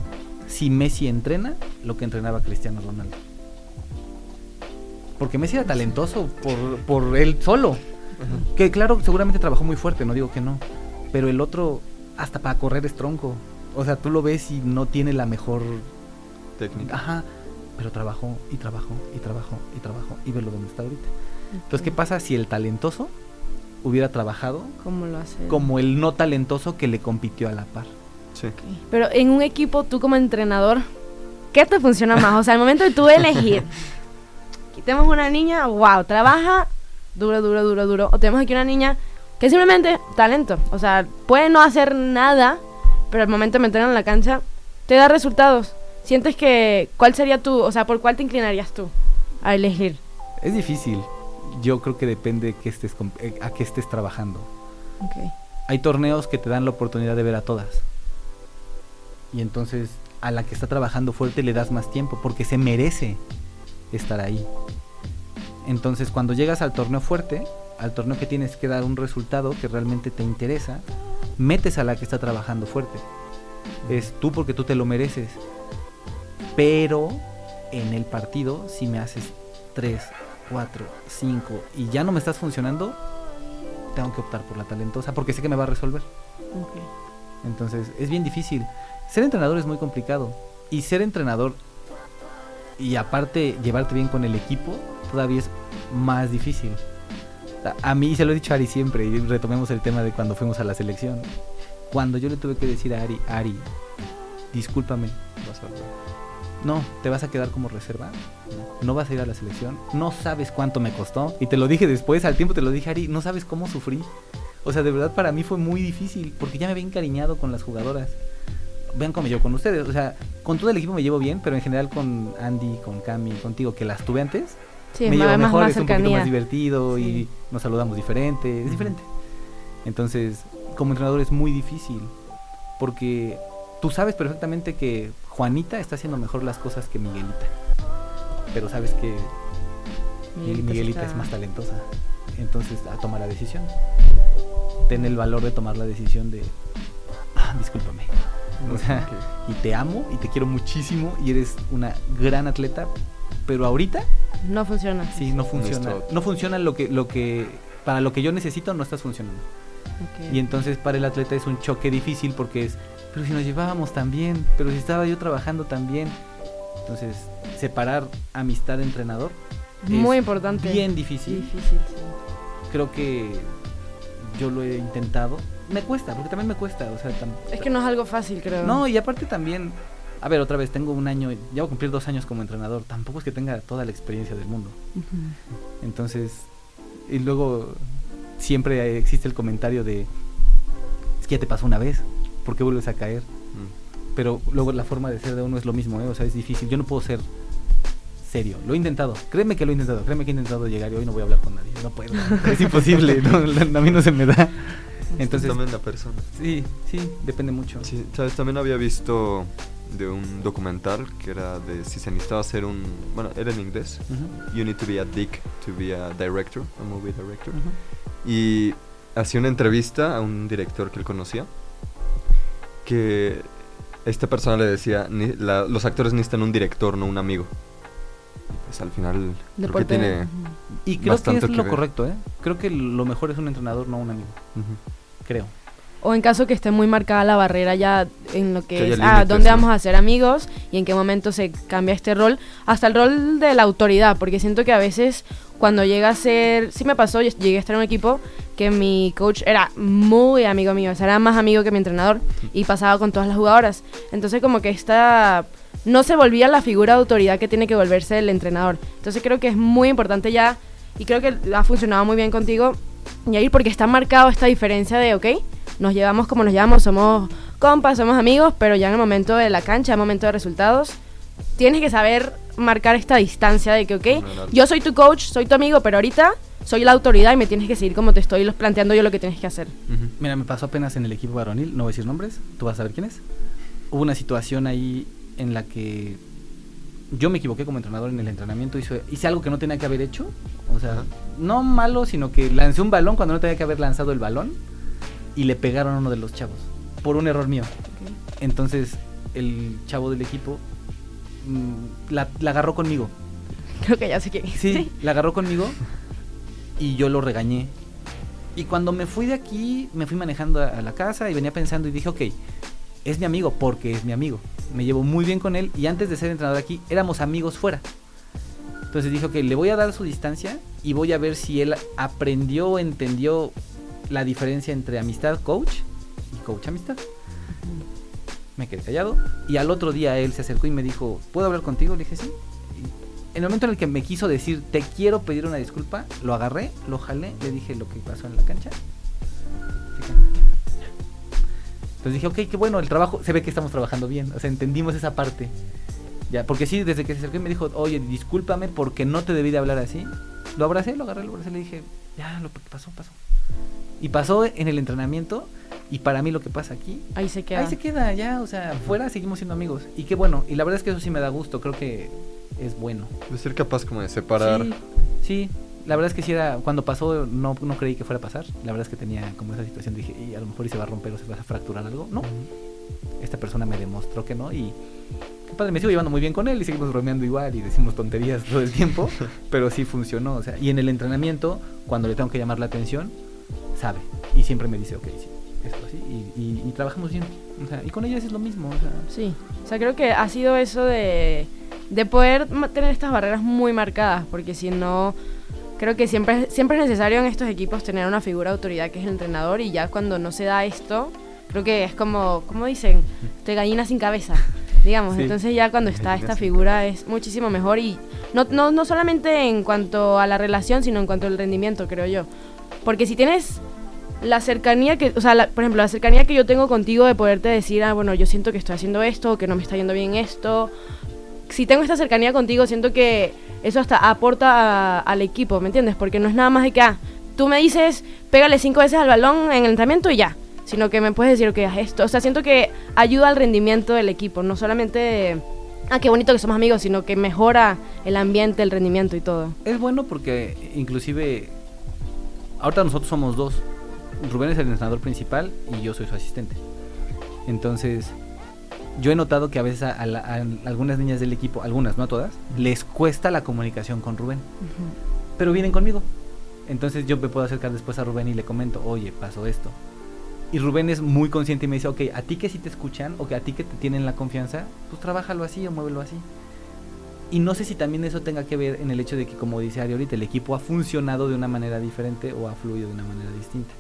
si Messi entrena lo que entrenaba Cristiano Ronaldo? Porque Messi era talentoso por, por él solo. Que claro, seguramente trabajó muy fuerte, no digo que no. Pero el otro, hasta para correr es tronco. O sea, tú lo ves y no tiene la mejor Técnica. Ajá. Pero trabajó y trabajó y trabajó y trabajó y velo donde está ahorita. Entonces, ¿qué pasa si el talentoso hubiera trabajado ¿Cómo lo hace? como el no talentoso que le compitió a la par? Sí. Pero en un equipo, tú como entrenador, ¿qué te funciona más? O sea, al momento de tú elegir, quitemos una niña, wow, trabaja duro, duro, duro, duro. O tenemos aquí una niña que simplemente talento. O sea, puede no hacer nada, pero al momento de meterla en la cancha, te da resultados. Sientes que, ¿cuál sería tú? O sea, ¿por cuál te inclinarías tú a elegir? Es difícil. Yo creo que depende que estés comp- eh, a qué estés trabajando. Hay torneos que te dan la oportunidad de ver a todas. Y entonces a la que está trabajando fuerte le das más tiempo porque se merece estar ahí. Entonces cuando llegas al torneo fuerte, al torneo que tienes que dar un resultado que realmente te interesa, metes a la que está trabajando fuerte. Es tú porque tú te lo mereces. Pero en el partido, si me haces 3, 4, 5 y ya no me estás funcionando, tengo que optar por la talentosa porque sé que me va a resolver. ok. Entonces, es bien difícil. Ser entrenador es muy complicado. Y ser entrenador y aparte llevarte bien con el equipo, todavía es más difícil. A- mí se lo he dicho a Ari siempre, y retomemos el tema de cuando fuimos a la selección. Cuando yo le tuve que decir a Ari, Ari, discúlpame, Vas a. no, te vas a quedar como reserva, no vas a ir a la selección, no sabes cuánto me costó. Y te lo dije después, al tiempo te lo dije, Ari, no sabes cómo sufrí. O sea, de verdad para mí fue muy difícil, porque ya me había encariñado con las jugadoras. Vean cómo me llevo con ustedes, o sea, con todo el equipo me llevo bien, pero en general con Andy, con Cami, contigo, que las tuve antes, Sí, me llevo mejor, más es un poquito más divertido Sí. y nos saludamos diferente, es diferente. Entonces, como entrenador es muy difícil, porque tú sabes perfectamente que Juanita está haciendo mejor las cosas que Miguelita, pero sabes que Miguelita Miguelita, sí está- es más talentosa, entonces a tomar la decisión. Ten el valor de tomar la decisión de, "Ah, discúlpame, o sea, y te amo y te quiero muchísimo y eres una gran atleta, pero ahorita No funciona. Sí, no funciona. No funciona lo que, lo que, para lo que yo necesito, no estás funcionando. Y entonces para el atleta es un choque difícil porque es, pero si nos llevábamos tan bien, pero si estaba yo trabajando tan bien. Entonces, separar amistad de entrenador es muy importante. bien difícil. Difícil, sí. Creo que yo lo he intentado. Me cuesta, porque también me cuesta. O sea, Es que no es algo fácil, creo. No, y aparte también, a ver, otra vez, tengo un año, ya voy a cumplir dos años como entrenador. Tampoco es que tenga toda la experiencia del mundo. Entonces, y luego siempre existe el comentario de, es que ya te pasó una vez, ¿por qué vuelves a caer? Mm. Pero luego la forma de ser de uno es lo mismo, ¿eh? o sea, es difícil. Yo no puedo ser serio. Lo he intentado. Créeme que lo he intentado. Créeme que he intentado llegar y hoy no voy a hablar con nadie. No puedo. es imposible. no, a mí no se me da. Entonces, también la persona. sí, sí, depende mucho. Sí, sabes, también había visto de un documental que era de si se necesitaba hacer un, bueno, era en inglés. You need to be a dick to be a director, a movie director. Y hacía una entrevista a un director que él conocía. Que esta persona le decía: "Ni- la- los actores necesitan un director, no un amigo. Y Pues al final creo que tiene. Y creo que es que lo ver. correcto, ¿eh? Creo que lo mejor es un entrenador, no un amigo. Creo. O en caso que esté muy marcada la barrera ya en lo que, Que es, ah, dónde vamos a ser amigos y en qué momento se cambia este rol, hasta el rol de la autoridad, porque siento que a veces cuando llega a ser, sí me pasó, llegué a estar en un equipo que mi coach era muy amigo mío, o sea, era más amigo que mi entrenador y pasaba con todas las jugadoras. Entonces como que esta no se volvía la figura de autoridad que tiene que volverse el entrenador. Entonces creo que es muy importante ya y creo que ha funcionado muy bien contigo, Yair, porque está marcado esta diferencia de, ok, nos llevamos como nos llevamos, somos compas, somos amigos, pero ya en el momento de la cancha, en el momento de resultados, tienes que saber marcar esta distancia de que, ok, yo soy tu coach, soy tu amigo, pero ahorita soy la autoridad y me tienes que seguir como te estoy los- planteando yo lo que tienes que hacer. Ujú. Mira, me pasó apenas en el equipo varonil, no voy a decir nombres, tú vas a saber quién es. Hubo una situación ahí en la que yo me equivoqué como entrenador en el entrenamiento, hice, hice algo que no tenía que haber hecho. O sea, Ajá. no malo, sino que lancé un balón cuando no tenía que haber lanzado el balón y le pegaron a uno de los chavos por un error mío. Entonces, el chavo del equipo mm, la, la agarró conmigo. Creo que ya sé quién. Sí, la agarró conmigo y yo lo regañé. Y cuando me fui de aquí, me fui manejando a, a la casa y venía pensando y dije, ok, es mi amigo porque es mi amigo. Me llevo muy bien con él y antes de ser entrenador aquí éramos amigos fuera. Entonces dije, ok, le voy a dar su distancia y voy a ver si él aprendió o entendió la diferencia entre amistad coach y coach amistad. Me quedé callado y al otro día él se acercó y me dijo, ¿puedo hablar contigo? Le dije, sí. Y en el momento en el que me quiso decir, te quiero pedir una disculpa, lo agarré, lo jalé, le dije lo que pasó en la cancha. Entonces dije, ok, qué bueno, el trabajo, se ve que estamos trabajando bien, o sea, entendimos esa parte. Ya, porque sí, desde que se acercó y me dijo, oye, discúlpame porque no te debí de hablar así. Lo abracé, lo agarré, lo abracé, le dije, ya, lo que pasó, pasó. Y pasó en el entrenamiento y para mí lo que pasa aquí Ahí se queda. Ahí se queda, ya, o sea, fuera seguimos siendo amigos. Y qué bueno, y la verdad es que eso sí me da gusto, creo que es bueno. De ser capaz como de separar. Sí, sí, la verdad es que sí era, cuando pasó no, no creí que fuera a pasar. La verdad es que tenía como esa situación, dije, y a lo mejor y se va a romper o se va a fracturar algo. No, esta persona me demostró que no y qué padre, me sigo llevando muy bien con él y seguimos bromeando igual y decimos tonterías todo el tiempo, pero sí funcionó, o sea, y en el entrenamiento, cuando le tengo que llamar la atención, sabe y siempre me dice, ok, sí, esto así, y, y- y trabajamos bien, o sea, y con ellas es lo mismo, o sea, Sí, o sea, creo que ha sido eso de, de poder tener estas barreras muy marcadas, porque si no, creo que siempre, siempre es necesario en estos equipos tener una figura de autoridad que es el entrenador y ya cuando no se da esto, creo que es como, como dicen, de gallina sin cabeza, digamos. Sí. Entonces ya cuando está esta figura es muchísimo mejor y no, no, no solamente en cuanto a la relación, sino en cuanto al rendimiento, creo yo. Porque si tienes la cercanía que, o sea, la- por ejemplo, la cercanía que yo tengo contigo de poderte decir, ah, bueno, yo siento que estoy haciendo esto, que no me está yendo bien esto. Si tengo esta cercanía contigo, siento que eso hasta aporta al equipo, ¿me entiendes? Porque no es nada más de que, ah, tú me dices, pégale cinco veces al balón en el entrenamiento y ya. Sino que me puedes decir, ok, haz esto. O sea, siento que ayuda al rendimiento del equipo, no solamente ah, qué bonito que somos amigos, sino que mejora el ambiente, el rendimiento y todo. es bueno porque inclusive, ahorita nosotros somos dos, Rubén es el entrenador principal y yo soy su asistente. Entonces, yo he notado que a veces a, a la- a algunas niñas del equipo, algunas, no a todas, les cuesta la comunicación con Rubén. pero vienen conmigo. Entonces yo me puedo acercar después a Rubén y le comento, oye, pasó esto. Y Rubén es muy consciente y me dice, ok, a ti que sí te escuchan o que a ti que te tienen la confianza, pues trabájalo así o muévelo así. Y no sé si también eso tenga que ver en el hecho de que, como dice Ari ahorita, el equipo ha funcionado de una manera diferente o ha fluido de una manera distinta.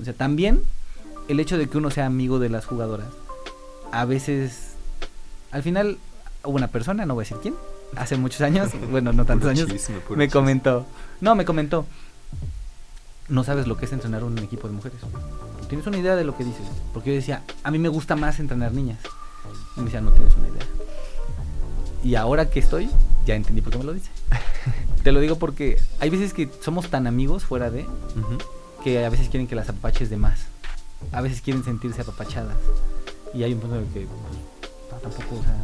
O sea, también el hecho de que uno sea amigo de las jugadoras, a veces, al final, una persona, no voy a decir quién, hace muchos años, bueno, no tantos años, chisme, me chisme. comentó, no, me comentó, no sabes lo que es entrenar un equipo de mujeres. ¿Tienes una idea de lo que dices? Porque yo decía, a mí me gusta más entrenar niñas. Y me decía, no tienes una idea. Y ahora que estoy, ya entendí por qué me lo dice. Te lo digo porque hay veces que somos tan amigos fuera de. Que a veces quieren que las apapaches de más. A veces quieren sentirse apapachadas. Y hay un punto en el que pues, no, tampoco, o sea,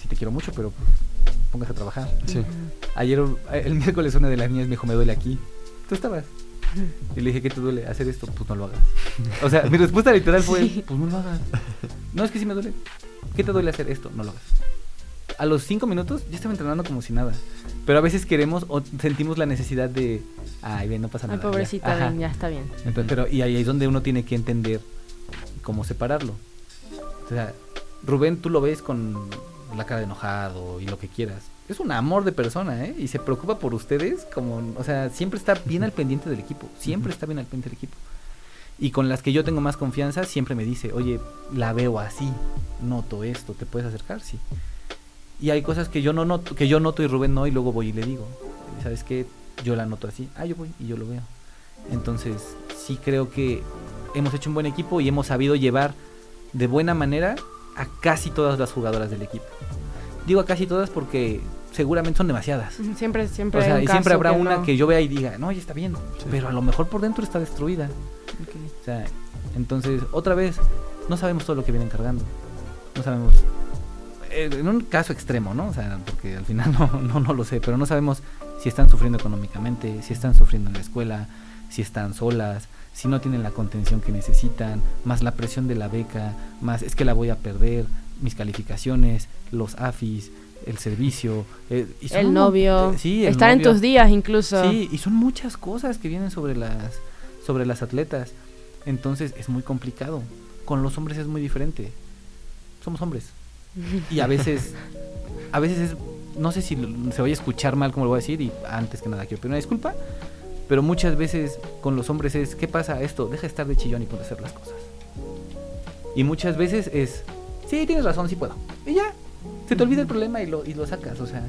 sí te quiero mucho, pero pues, póngase a trabajar. Sí. Ayer, el miércoles, una de las niñas me dijo, me duele aquí. ¿Tú estabas? Y le dije, ¿qué te duele? ¿Hacer esto? Pues no lo hagas. O sea, mi respuesta literal fue, Sí. pues no lo hagas. No, es que sí me duele. ¿Qué te duele hacer esto? No lo hagas. A los cinco minutos ya estaba entrenando como si nada. Pero a veces queremos o sentimos la necesidad de, ay, bien, no pasa Ay, nada. ya". pobrecita, ya está bien. Entonces, pero, y ahí es donde uno tiene que entender cómo separarlo. O sea, Rubén, tú lo ves con la cara de enojado y lo que quieras. Es un amor de persona, ¿eh? Y se preocupa por ustedes como, o sea, siempre está bien al pendiente del equipo. Siempre está bien al pendiente del equipo. Y con las que yo tengo más confianza, siempre me dice, oye, la veo así, noto esto, ¿te puedes acercar? Sí. Y hay cosas que yo no noto, que yo noto y Rubén no, y luego voy y le digo, ¿sabes qué? Yo la noto así. Ah, yo voy y yo lo veo. Entonces, sí creo que hemos hecho un buen equipo y hemos sabido llevar de buena manera a casi todas las jugadoras del equipo. Digo a casi todas porque seguramente son demasiadas. Siempre, siempre O sea, hay un y siempre habrá que una no. que yo vea y diga, no, ya está bien, pero a lo mejor por dentro está destruida. Ok. O sea, entonces, otra vez, no sabemos todo lo que vienen cargando. No sabemos. eh, En un caso extremo, ¿no? O sea, porque al final no, no, no lo sé, pero no sabemos si están sufriendo económicamente, si están sufriendo en la escuela, si están solas, si no tienen la contención que necesitan, más la presión de la beca, más es que la voy a perder, mis calificaciones, los AFIS, el servicio, eh, y son El novio. sí, el Estar en tus días incluso. Sí, y son muchas cosas que vienen sobre las sobre las atletas. Entonces es muy complicado. Con los hombres es muy diferente. Somos hombres. Y a veces a veces es no sé si se vaya a escuchar mal como lo voy a decir y antes que nada quiero pedir una disculpa, pero muchas veces con los hombres es ¿qué pasa esto? Deja de estar de chillón y ponte a hacer las cosas. Y muchas veces es sí, tienes razón, sí puedo. Y ya, se te olvida el problema y lo y lo sacas, o sea,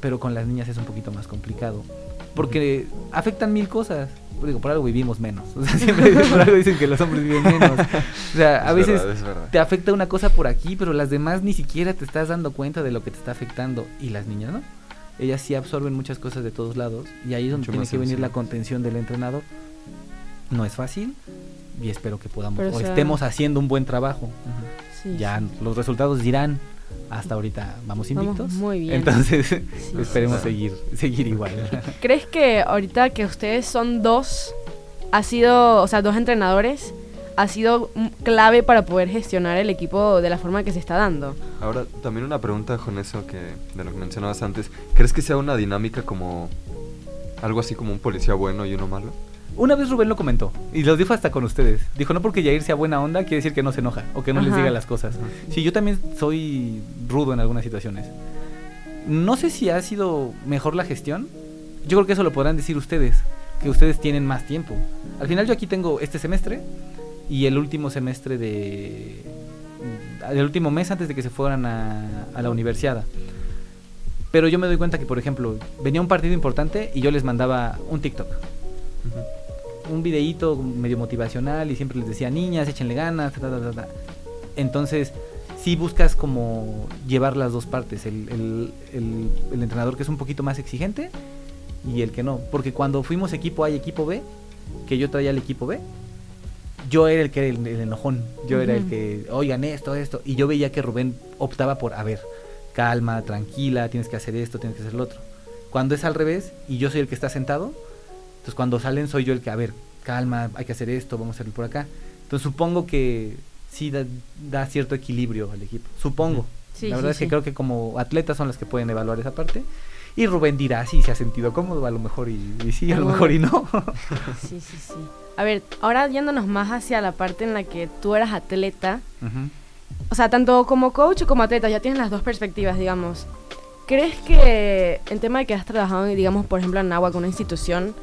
pero con las niñas es un poquito más complicado. Porque afectan mil cosas. Digo, por algo vivimos menos. O sea, siempre por algo dicen que los hombres viven menos. O sea, a Es veces verdad, es verdad. te afecta una cosa por aquí, pero las demás ni siquiera te estás dando cuenta de lo que te está afectando. Y las niñas no. Ellas sí absorben muchas cosas de todos lados. Y ahí es donde Mucho tiene que venir la contención del entrenador. No es fácil. Y espero que podamos Pero, o sea- estemos haciendo un buen trabajo. Sí, Ya sí. los resultados dirán. Hasta ahorita vamos Vamos invictos. muy bien. Entonces, Sí, esperemos sí. seguir, seguir igual. ¿Crees que ahorita que ustedes son dos, ha sido, o sea, dos entrenadores, ha sido clave para poder gestionar el equipo de la forma que se está dando? Ahora, también una pregunta con eso que de lo que mencionabas antes. ¿Crees que sea una dinámica como algo así como un policía bueno y uno malo? Una vez Rubén lo comentó y lo dijo hasta con ustedes. Dijo, no porque Yair sea buena onda quiere decir que no se enoja o que no les Ajá. diga las cosas. Sí, yo también soy rudo en algunas situaciones. No sé si ha sido mejor la gestión. Yo creo que eso lo podrán decir ustedes, que ustedes tienen más tiempo. Al final yo aquí tengo este semestre y el último semestre de... El último mes antes de que se fueran a, a la universidad. Pero yo me doy cuenta que, por ejemplo, venía un partido importante y yo les mandaba un TikTok un videíto medio motivacional y siempre les decía, niñas, échenle ganas, ta, ta, ta, ta, ta". Entonces, sí buscas como llevar las dos partes, el, el- el- el entrenador que es un poquito más exigente y el que no. Porque cuando fuimos equipo A y equipo B, que yo traía el equipo B, yo era el que era el, enojón, yo era el que, oigan esto, esto, y yo veía que Rubén optaba por, a ver, calma, tranquila, tienes que hacer esto, tienes que hacer lo otro. Cuando es al revés y yo soy el que está sentado, entonces cuando salen soy yo el que, a ver, calma, hay que hacer esto, vamos a hacerlo por acá. Entonces supongo que sí da, da cierto equilibrio al equipo. Supongo. Sí, la verdad sí, es que sí. creo que como atletas son las que pueden evaluar esa parte. Y Rubén dirá si se ha sentido cómodo, a lo mejor y, y sí, a lo mejor y no. Sí, sí, sí. A ver, ahora yéndonos más hacia la parte en la que tú eras atleta, Ujú. o sea, tanto como coach como atleta, ya tienes las dos perspectivas, digamos. ¿Crees que en tema de que has trabajado, digamos, por ejemplo, en agua con una institución,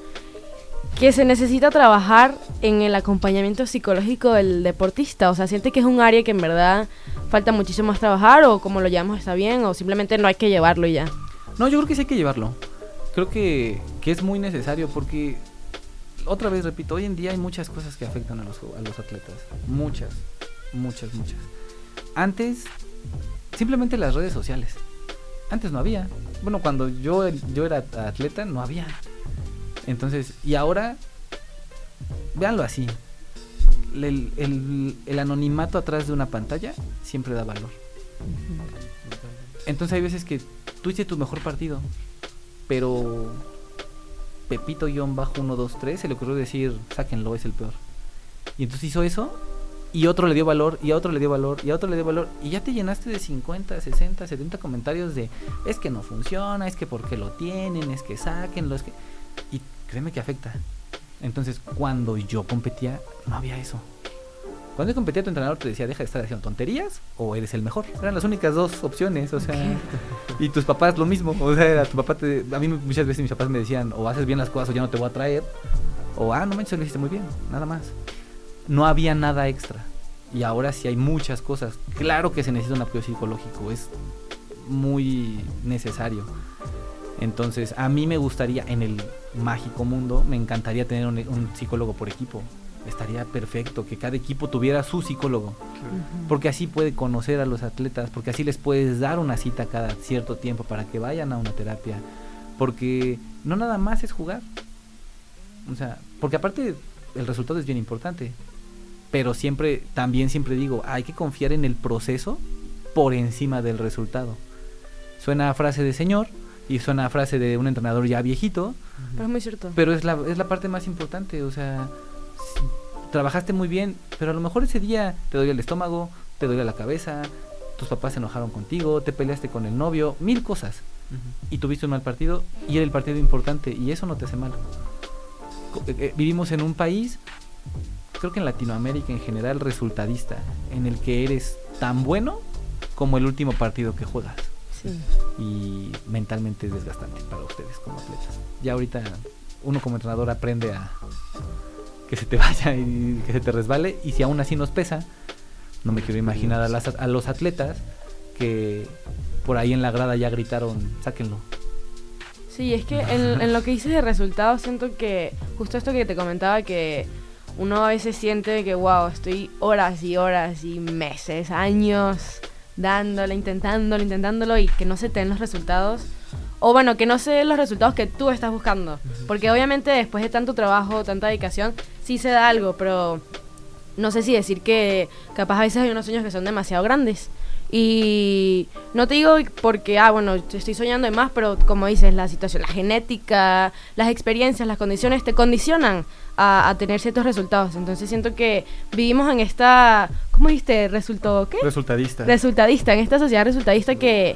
que se necesita trabajar en el acompañamiento psicológico del deportista? O sea, ¿siente que es un área que en verdad falta muchísimo más trabajar o como lo llevamos está bien o simplemente no hay que llevarlo y ya? No, yo creo que sí hay que llevarlo. Creo que, que es muy necesario porque, otra vez repito, hoy en día hay muchas cosas que afectan a los, a los atletas. Muchas, muchas, muchas. Antes, simplemente las redes sociales. Antes no había. Bueno, cuando yo, yo era atleta, no había. Entonces, y ahora, véanlo así. El, anonimato atrás de una pantalla siempre da valor. Entonces hay veces que tú hiciste tu mejor partido, pero Pepito-123 se le ocurrió decir, sáquenlo, es el peor. Y entonces hizo eso, y otro le dio valor, y a otro le dio valor, y a otro le dio valor, y ya te llenaste de 50, 60, 70 comentarios de, es que no funciona, es que porque lo tienen, es que sáquenlo, es que... Y créeme que afecta. Entonces, cuando yo competía, no había eso. Cuando yo competía, tu entrenador te decía, deja de estar haciendo tonterías o eres el mejor. Eran las únicas dos opciones, o sea. Y tus papás lo mismo. O sea, tu papá te, a mí muchas veces mis papás me decían, o haces bien las cosas o ya no te voy a traer. O, ah, no manches, lo hiciste muy bien, nada más. No había nada extra. Y ahora sí hay muchas cosas. Claro que se necesita un apoyo psicológico, es muy necesario. Entonces, a mí me gustaría, en el mágico mundo, me encantaría tener un, un psicólogo por equipo. Estaría perfecto que cada equipo tuviera su psicólogo. Porque así puede conocer a los atletas, porque así les puedes dar una cita cada cierto tiempo para que vayan a una terapia. Porque no nada más es jugar. O sea, porque aparte el resultado es bien importante. Pero siempre, también siempre digo, hay que confiar en el proceso por encima del resultado. Suena a frase de señor y suena a frase de un entrenador ya viejito, Pero es muy cierto. pero es la, es la parte más importante, o sea, trabajaste muy bien, pero a lo mejor ese día te dolía el estómago, te dolía la cabeza, tus papás se enojaron contigo, te peleaste con el novio, mil cosas, y tuviste un mal partido, y era el partido importante, y eso no te hace mal. Eh, eh, vivimos en un país, creo que en Latinoamérica en general, resultadista, en el que eres tan bueno como el último partido que juegas Sí. Y mentalmente es desgastante para ustedes como atletas. Ya ahorita uno como entrenador aprende a que se te vaya y que se te resbale y si aún así nos pesa, no me quiero imaginar a, las, a los atletas que por ahí en la grada ya gritaron, sáquenlo. Sí, es que en, en lo que dices de resultados, siento que justo esto que te comentaba, que uno a veces siente que, wow, estoy horas y horas y meses, años dándole, intentándolo, intentándolo y que no se te den los resultados. O bueno, que no se den los resultados que tú estás buscando. Porque obviamente después de tanto trabajo, tanta dedicación, sí se da algo, pero no sé si decir que capaz a veces hay unos sueños que son demasiado grandes. Y no te digo porque, ah, bueno, estoy soñando de más, pero como dices, la situación, la genética, las experiencias, las condiciones te condicionan a, a tener ciertos resultados. Entonces siento que vivimos en esta, ¿cómo dijiste? ¿Resultado qué? Resultadista. Resultadista, en esta sociedad resultadista que,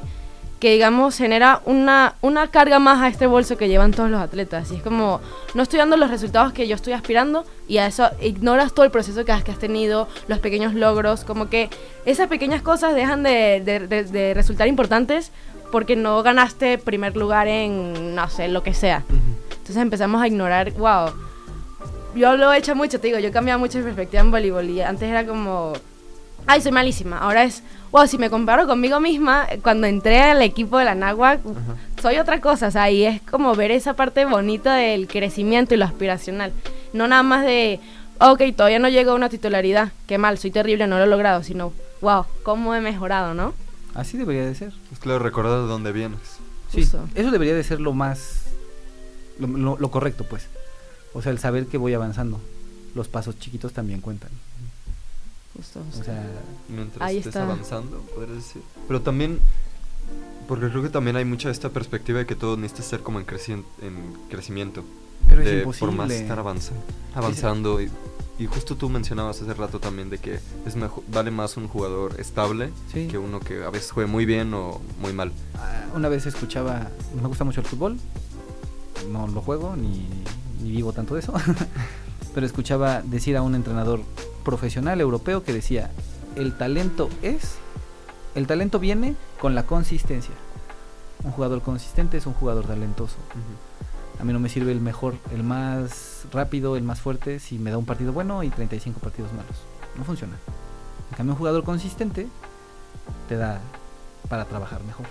que digamos, genera una, una carga más a este bolso que llevan todos los atletas. Y es como, no estoy dando los resultados que yo estoy aspirando y a eso ignoras todo el proceso que has, que has tenido, los pequeños logros, como que esas pequeñas cosas dejan de, de- de- de resultar importantes porque no ganaste primer lugar en, no sé, lo que sea. Entonces empezamos a ignorar, wow. Yo lo he hecho mucho, te digo, yo he cambiado mucho de perspectiva en voleibol y antes era como, ay, soy malísima. Ahora es, wow, si me comparo conmigo misma, cuando entré al equipo de la Náhuac, soy otra cosa, o sea, y es como ver esa parte bonita del crecimiento y lo aspiracional. No nada más de, ok, todavía no llego a una titularidad, qué mal, soy terrible, no lo he logrado, sino, wow, cómo he mejorado, ¿no? Así debería de ser. Es claro, recordar de dónde vienes. Sí, eso debería de ser lo más, lo, lo- lo correcto, pues. O sea, el saber que voy avanzando. Los pasos chiquitos también cuentan. Justo, O sea, Mientras Ahí estés está. avanzando, podrías decir. Pero también, porque creo que también hay mucha esta perspectiva de que todo necesita ser como en, crecien- en crecimiento. pero es imposible. por más estar avanzando, avanzando y Y justo tú mencionabas hace rato también de que es mejor, vale más un jugador estable Sí. que uno que a veces juegue muy bien o muy mal. Ah, Una vez escuchaba, me gusta mucho el fútbol, no lo juego ni, ni vivo tanto de eso, pero escuchaba decir a un entrenador profesional europeo que decía, el talento es, el talento viene con la consistencia. Un jugador consistente es un jugador talentoso. A mí no me sirve el mejor, el más rápido, el más fuerte si me da un partido bueno y 35 partidos malos. No funciona. En cambio, un jugador consistente te da para trabajar mejor.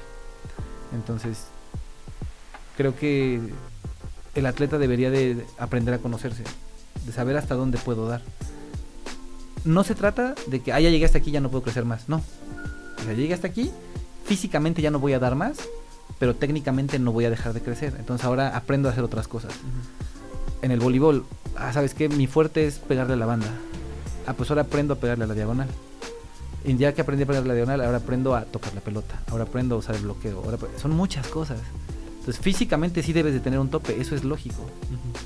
Entonces, creo que el atleta debería de aprender a conocerse, de saber hasta dónde puedo dar. No se trata de que, ah, ya llegué hasta aquí, ya no puedo crecer más. No. Sea, llegué hasta aquí, físicamente ya no voy a dar más, pero técnicamente no voy a dejar de crecer. Entonces ahora aprendo a hacer otras cosas. En el voleibol, ah, ¿sabes qué? Mi fuerte es pegarle a la banda. Ah, pues ahora aprendo a pegarle a la diagonal. Y ya que aprendí a pegarle a la diagonal, ahora aprendo a tocar la pelota. Ahora aprendo a usar el bloqueo. Ahora son muchas cosas. Entonces físicamente sí debes de tener un tope, eso es lógico.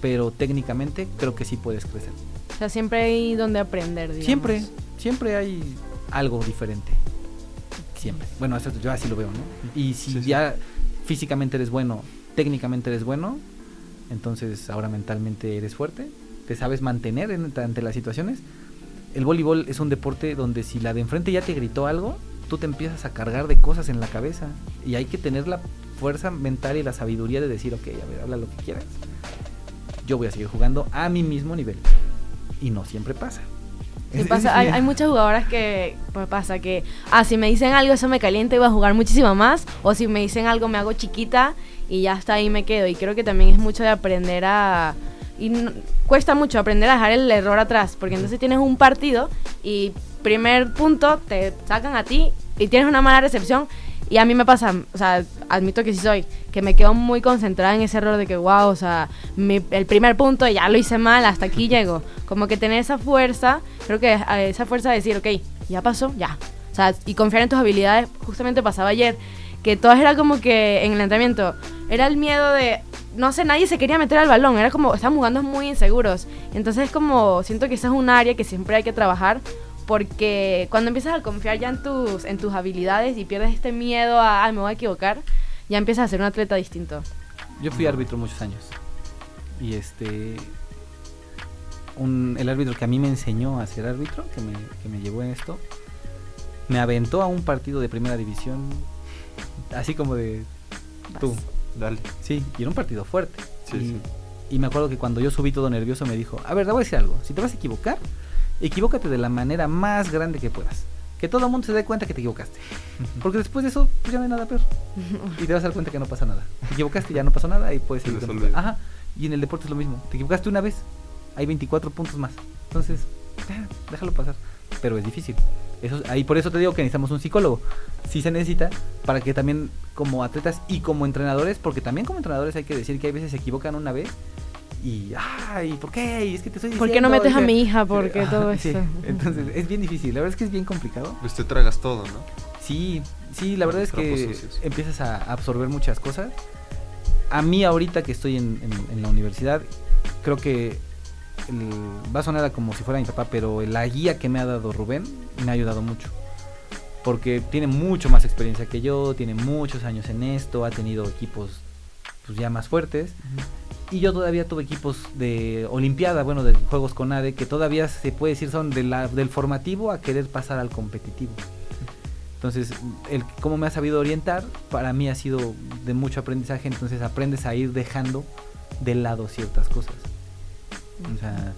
Pero técnicamente creo que sí puedes crecer. O sea, siempre hay donde aprender, digamos. Siempre, siempre hay algo diferente. Siempre. Bueno, eso yo así lo veo, ¿no? Y si Sí, sí. ya físicamente eres bueno, técnicamente eres bueno, entonces ahora mentalmente eres fuerte, te sabes mantener en- ante las situaciones. El voleibol es un deporte donde si la de enfrente ya te gritó algo, tú te empiezas a cargar de cosas en la cabeza. Y hay que tener la fuerza mental y la sabiduría de decir, ok, a ver, habla lo que quieras. Yo voy a seguir jugando a mi mismo nivel. Y no siempre pasa. Sí pasa, hay, hay muchas jugadoras que pues, pasa que, ah, si me dicen algo eso me calienta y voy a jugar muchísimo más, o si me dicen algo me hago chiquita y ya hasta ahí me quedo. Y creo que también es mucho de aprender a... Y no- cuesta mucho aprender a dejar el error atrás, porque entonces tienes un partido y primer punto te sacan a ti y tienes una mala recepción. Y a mí me pasa, o sea, admito que sí soy, que me quedo muy concentrada en ese error de que, wow, o sea, mi- el primer punto ya lo hice mal, hasta aquí llego. Como que tener esa fuerza, creo que a esa fuerza de decir, ok, ya pasó, ya. O sea, y confiar en tus habilidades, justamente pasaba ayer, que todas era como que en el entrenamiento, era el miedo de, no sé, nadie se quería meter al balón, era como, estaban jugando muy inseguros. Entonces es como, siento que esa es un área que siempre hay que trabajar, porque cuando empiezas a confiar ya en tus, en tus habilidades y pierdes este miedo a, ay, me voy a equivocar, ya empiezas a ser un atleta distinto. Yo fui árbitro muchos años. Y este. un- el árbitro que a mí me enseñó a ser árbitro, que me, que me llevó en esto, me aventó a un partido de primera división. Así como de. Tú. Dale. Sí, y era un partido fuerte. Sí, y, sí. y me acuerdo que cuando yo subí todo nervioso me dijo: A ver, te voy a decir algo. Si te vas a equivocar, equivócate de la manera más grande que puedas. Que todo el mundo se dé cuenta que te equivocaste. Porque después de eso, pues ya no hay nada peor. Y te vas a dar cuenta que no pasa nada. Te equivocaste, ya no pasó nada y puedes Se seguir. con. Ajá. Y en el deporte es lo mismo. Te equivocaste una vez, hay 24 puntos más. Entonces, déjalo pasar. Pero es difícil. Eso, ahí por eso te digo que necesitamos un psicólogo. Sí se necesita para que también como atletas y como entrenadores, porque también como entrenadores hay que decir que hay veces se equivocan una vez y ay, ¿por qué? Y es que te estoy ¿Por qué no diciendo", metes a mi hija? ¿Por qué Ajá, todo sí. esto? Entonces, es bien difícil. La verdad es que es bien complicado. Pues te tragas todo, ¿no? Sí, sí, la verdad es que sucios. empiezas a absorber muchas cosas. A mí ahorita que estoy en, en- en la universidad, creo que el- va a sonar a como si fuera mi papá, pero la guía que me ha dado Rubén me ha ayudado mucho. Porque tiene mucho más experiencia que yo, tiene muchos años en esto, ha tenido equipos pues ya más fuertes. Y yo todavía tuve equipos de Olimpiada, bueno, de Juegos con ADE, que todavía se puede decir son de la- del formativo a querer pasar al competitivo. Entonces, el cómo me ha sabido orientar, para mí ha sido de mucho aprendizaje, entonces aprendes a ir dejando de lado ciertas cosas. O sea,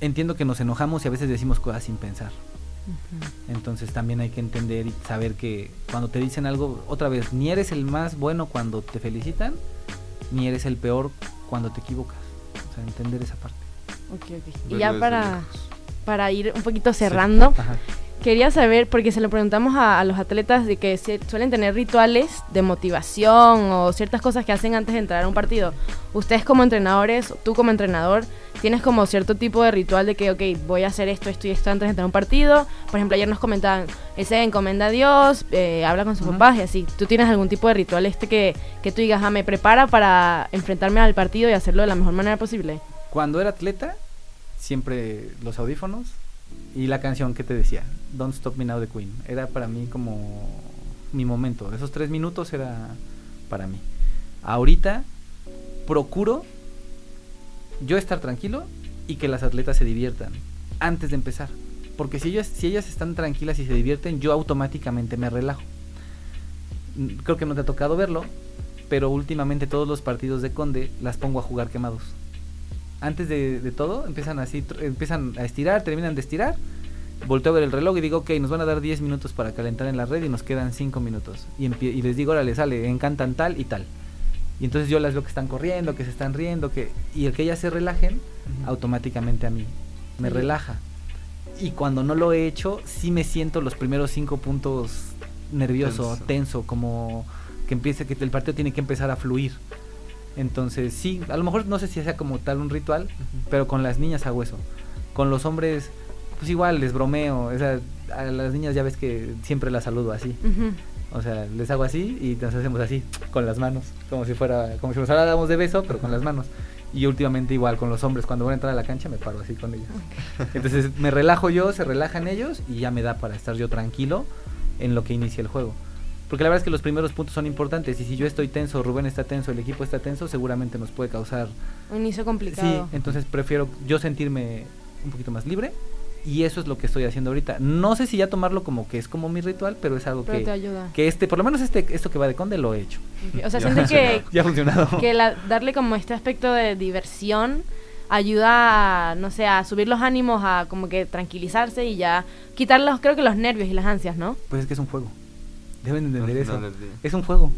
entiendo que nos enojamos y a veces decimos cosas sin pensar. Entonces también hay que entender y saber que cuando te dicen algo, otra vez, ni eres el más bueno cuando te felicitan, ni eres el peor cuando te equivocas. O sea, entender esa parte. Ok, ok. Y ya para, para ir un poquito cerrando, Ajá. Quería saber, porque se lo preguntamos a, a los atletas de que se- suelen tener rituales de motivación o ciertas cosas que hacen antes de entrar a un partido. Ustedes como entrenadores, tú como entrenador, tienes como cierto tipo de ritual de que, ok, voy a hacer esto, esto y esto antes de entrar a un partido. Por ejemplo, ayer nos comentaban, él se encomienda a Dios, eh, habla con sus Ujú. papás y así. ¿Tú tienes algún tipo de ritual este que, que tú digas, ah, me prepara para enfrentarme al partido y hacerlo de la mejor manera posible? Cuando era atleta, siempre los audífonos y la canción que te decía, Don't Stop Me Now de Queen. Era para mí como mi momento. Esos tres minutos era para mí. Ahorita procuro yo estar tranquilo y que las atletas se diviertan antes de empezar. Porque si ellas, si ellas están tranquilas y se divierten, yo automáticamente me relajo. Creo que no te ha tocado verlo, pero últimamente todos los partidos de Conde las pongo a jugar quemados. Antes de, de todo, empiezan así, empiezan a estirar, terminan de estirar. Volteo a ver el reloj y digo, ok, nos van a dar 10 minutos para calentar en la red y nos quedan 5 minutos. Y, les digo, órale, sale, encantan tal y tal. Y entonces yo las veo que están corriendo, que se están riendo, que y el que ellas se relajen, automáticamente a mí me relaja. Y cuando no lo he hecho, sí me siento los primeros cinco puntos nervioso, Tenso. tenso, como que empiece que el partido tiene que empezar a fluir. Entonces, sí, a lo mejor no sé si sea como tal un ritual, pero con las niñas hago eso. Con los hombres, pues igual les bromeo. O sea, a las niñas ya ves que siempre las saludo así. O sea, les hago así y nos hacemos así, con las manos, como si fuera, como si nos habláramos de beso, pero con las manos. Y últimamente igual con los hombres, cuando voy a entrar a la cancha me paro así con ellos. Entonces me relajo yo, se relajan ellos y ya me da para estar yo tranquilo en lo que inicia el juego. Porque la verdad es que los primeros puntos son importantes y si yo estoy tenso, Rubén está tenso, el equipo está tenso, seguramente nos puede causar... Un inicio Sí, complicado. entonces prefiero yo sentirme un poquito más libre y eso es lo que estoy haciendo ahorita. No sé si ya tomarlo como que es como mi ritual, pero es algo pero que te ayuda. que este, por lo menos este, esto que va de Conde lo he hecho. Ok, O sea, Ya sientes que, Ya ha funcionado. que la- darle como este aspecto de diversión ayuda a, no sé, a subir los ánimos, a como que tranquilizarse y ya quitar los, creo que los nervios y las ansias, ¿no? Pues es que es un juego. Deben entender eso. Es un juego.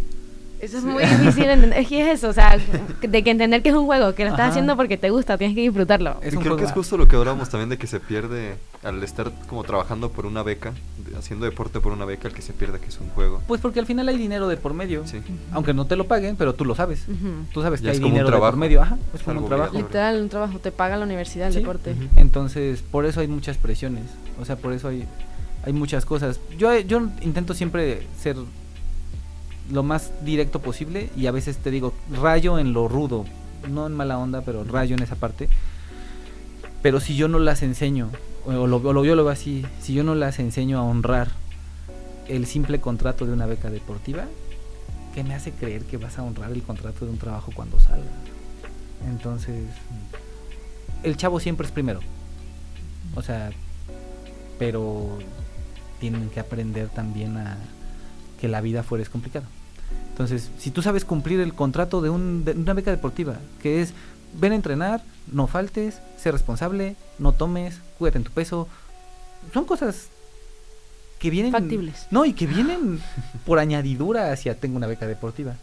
Eso es muy difícil de entender. Es que es eso, o sea, de que entender que es un juego, que lo estás Ajá. haciendo porque te gusta, tienes que disfrutarlo. Es y creo que juego. es justo lo que hablábamos también de que se pierde al estar como trabajando por una beca, de- haciendo deporte por una beca, el que se pierde que es un juego. Pues porque al final hay dinero de por medio. Sí. Aunque no te lo paguen, pero tú lo sabes. Ujú. Tú sabes que Ya hay es como un dinero de por trabajo. medio. Ajá, es como un trabajo. Literal, un trabajo, te paga la universidad, el Sí. deporte. Ujú. Entonces, por eso hay muchas presiones. O sea, por eso hay, hay muchas cosas. Yo, yo intento siempre ser lo más directo posible y a veces te digo, rayo en lo rudo. No en mala onda, pero rayo en esa parte. Pero si yo no las enseño, o lo, o lo- yo lo veo así, si yo no las enseño a honrar el simple contrato de una beca deportiva, ¿qué me hace creer que vas a honrar el contrato de un trabajo cuando salga? Entonces, el chavo siempre es primero. O sea, pero tienen que aprender también a que la vida fuera es complicada. Entonces, si tú sabes cumplir el contrato de, un, de una beca deportiva, que es ven a entrenar, no faltes, sé responsable, no tomes, cuídate en tu peso, son cosas que vienen Factibles. No, y que vienen por añadidura hacia tengo una beca deportiva.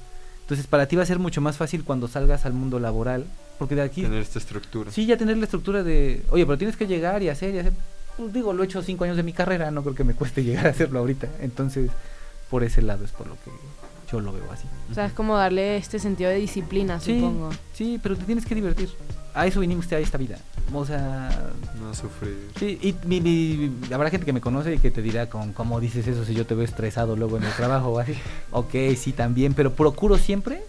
Entonces, para ti va a ser mucho más fácil cuando salgas al mundo laboral, porque de aquí Tener esta estructura. Sí, ya tener la estructura de, oye, pero tienes que llegar y hacer y hacer. Pues digo, lo he hecho cinco años de mi carrera, no creo que me cueste llegar a hacerlo ahorita. Entonces, por ese lado es por lo que yo lo veo así. O sea, es como darle este sentido de disciplina, Sí, supongo. sí, pero te tienes que divertir. A eso vinimos a esta vida. O sea, No sufrir. sí, y mi, mi- habrá gente que me conoce y que te dirá con cómo dices eso si yo te veo estresado luego en el trabajo o así. Ok, sí, también, pero procuro siempre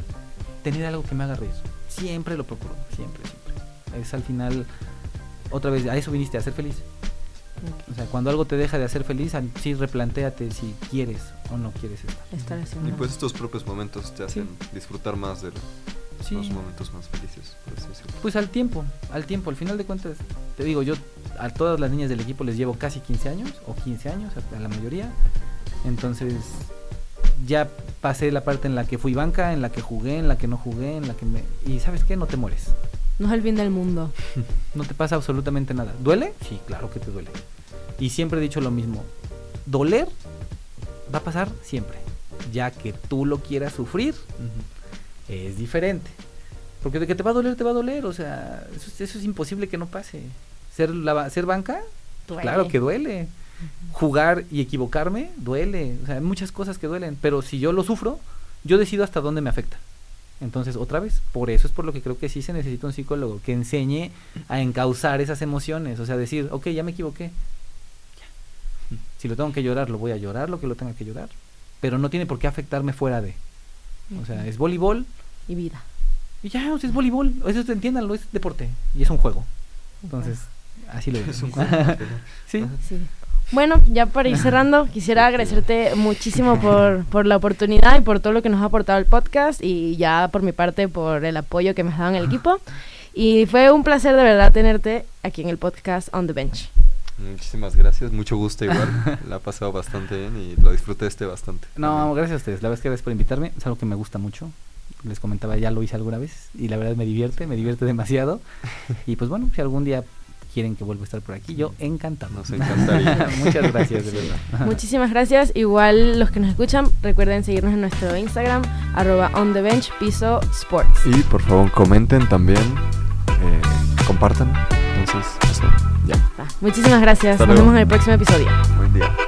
tener algo que me haga reír. Siempre lo procuro, siempre, siempre. Es al final, otra vez, a eso viniste, a ser feliz. O sea, cuando algo te deja de hacer feliz, sí replantéate si quieres o no quieres estar. Estar haciendo. Y pues estos propios momentos te hacen disfrutar más de Sí. los momentos más felices. Pues al tiempo, al tiempo, al final de cuentas, te digo, yo a todas las niñas del equipo les llevo casi 15 años, o 15 años, a la mayoría. Entonces, ya pasé la parte en la que fui banca, en la que jugué, en la que no jugué, en la que me... Y sabes qué, no te mueres. No es el fin del mundo. No te pasa absolutamente nada. ¿Duele? Sí, claro que te duele. Y siempre he dicho lo mismo. Doler va a pasar siempre. Ya que tú lo quieras sufrir, es diferente. Porque de que te va a doler, te va a doler. O sea, eso, es- eso es imposible que no pase. Ser, la, ba- ser banca, Duele. claro que duele. Jugar y equivocarme, duele. O sea, hay muchas cosas que duelen. Pero si yo lo sufro, yo decido hasta dónde me afecta. Entonces, otra vez, por eso es por lo que creo que sí se necesita un psicólogo que enseñe a encauzar esas emociones. O sea, decir, ok, ya me equivoqué. Ya. Si lo tengo que llorar, lo voy a llorar, lo que lo tenga que llorar. Pero no tiene por qué afectarme fuera de. O sea, es voleibol Y vida. y ya, o sea, es voleibol. Eso te entiéndanlo, es deporte y es un juego. Entonces, Así lo Es un veo. juego. sí. Sí. Bueno, ya para ir cerrando, quisiera agradecerte muchísimo por, por la oportunidad y por todo lo que nos ha aportado el podcast y ya por mi parte por el apoyo que me has dado en el equipo. Y fue un placer de verdad tenerte aquí en el podcast On the Bench. Muchísimas gracias, mucho gusto igual. La he pasado bastante bien y lo disfruté este bastante. No, gracias a ustedes. La verdad es que gracias por invitarme. Es algo que me gusta mucho. Les comentaba, ya lo hice alguna vez y la verdad me divierte, me divierte demasiado. Y pues bueno, si algún día quieren que vuelva a estar por aquí, yo encantado. Nos encantaría. Muchas gracias, de verdad. Muchísimas gracias. Igual los que nos escuchan, recuerden seguirnos en nuestro Instagram, arroba on the bench piso sports. Y por favor comenten también, eh, compartan. Entonces, eso, ya. Muchísimas gracias. Hasta Nos luego. vemos en el próximo episodio.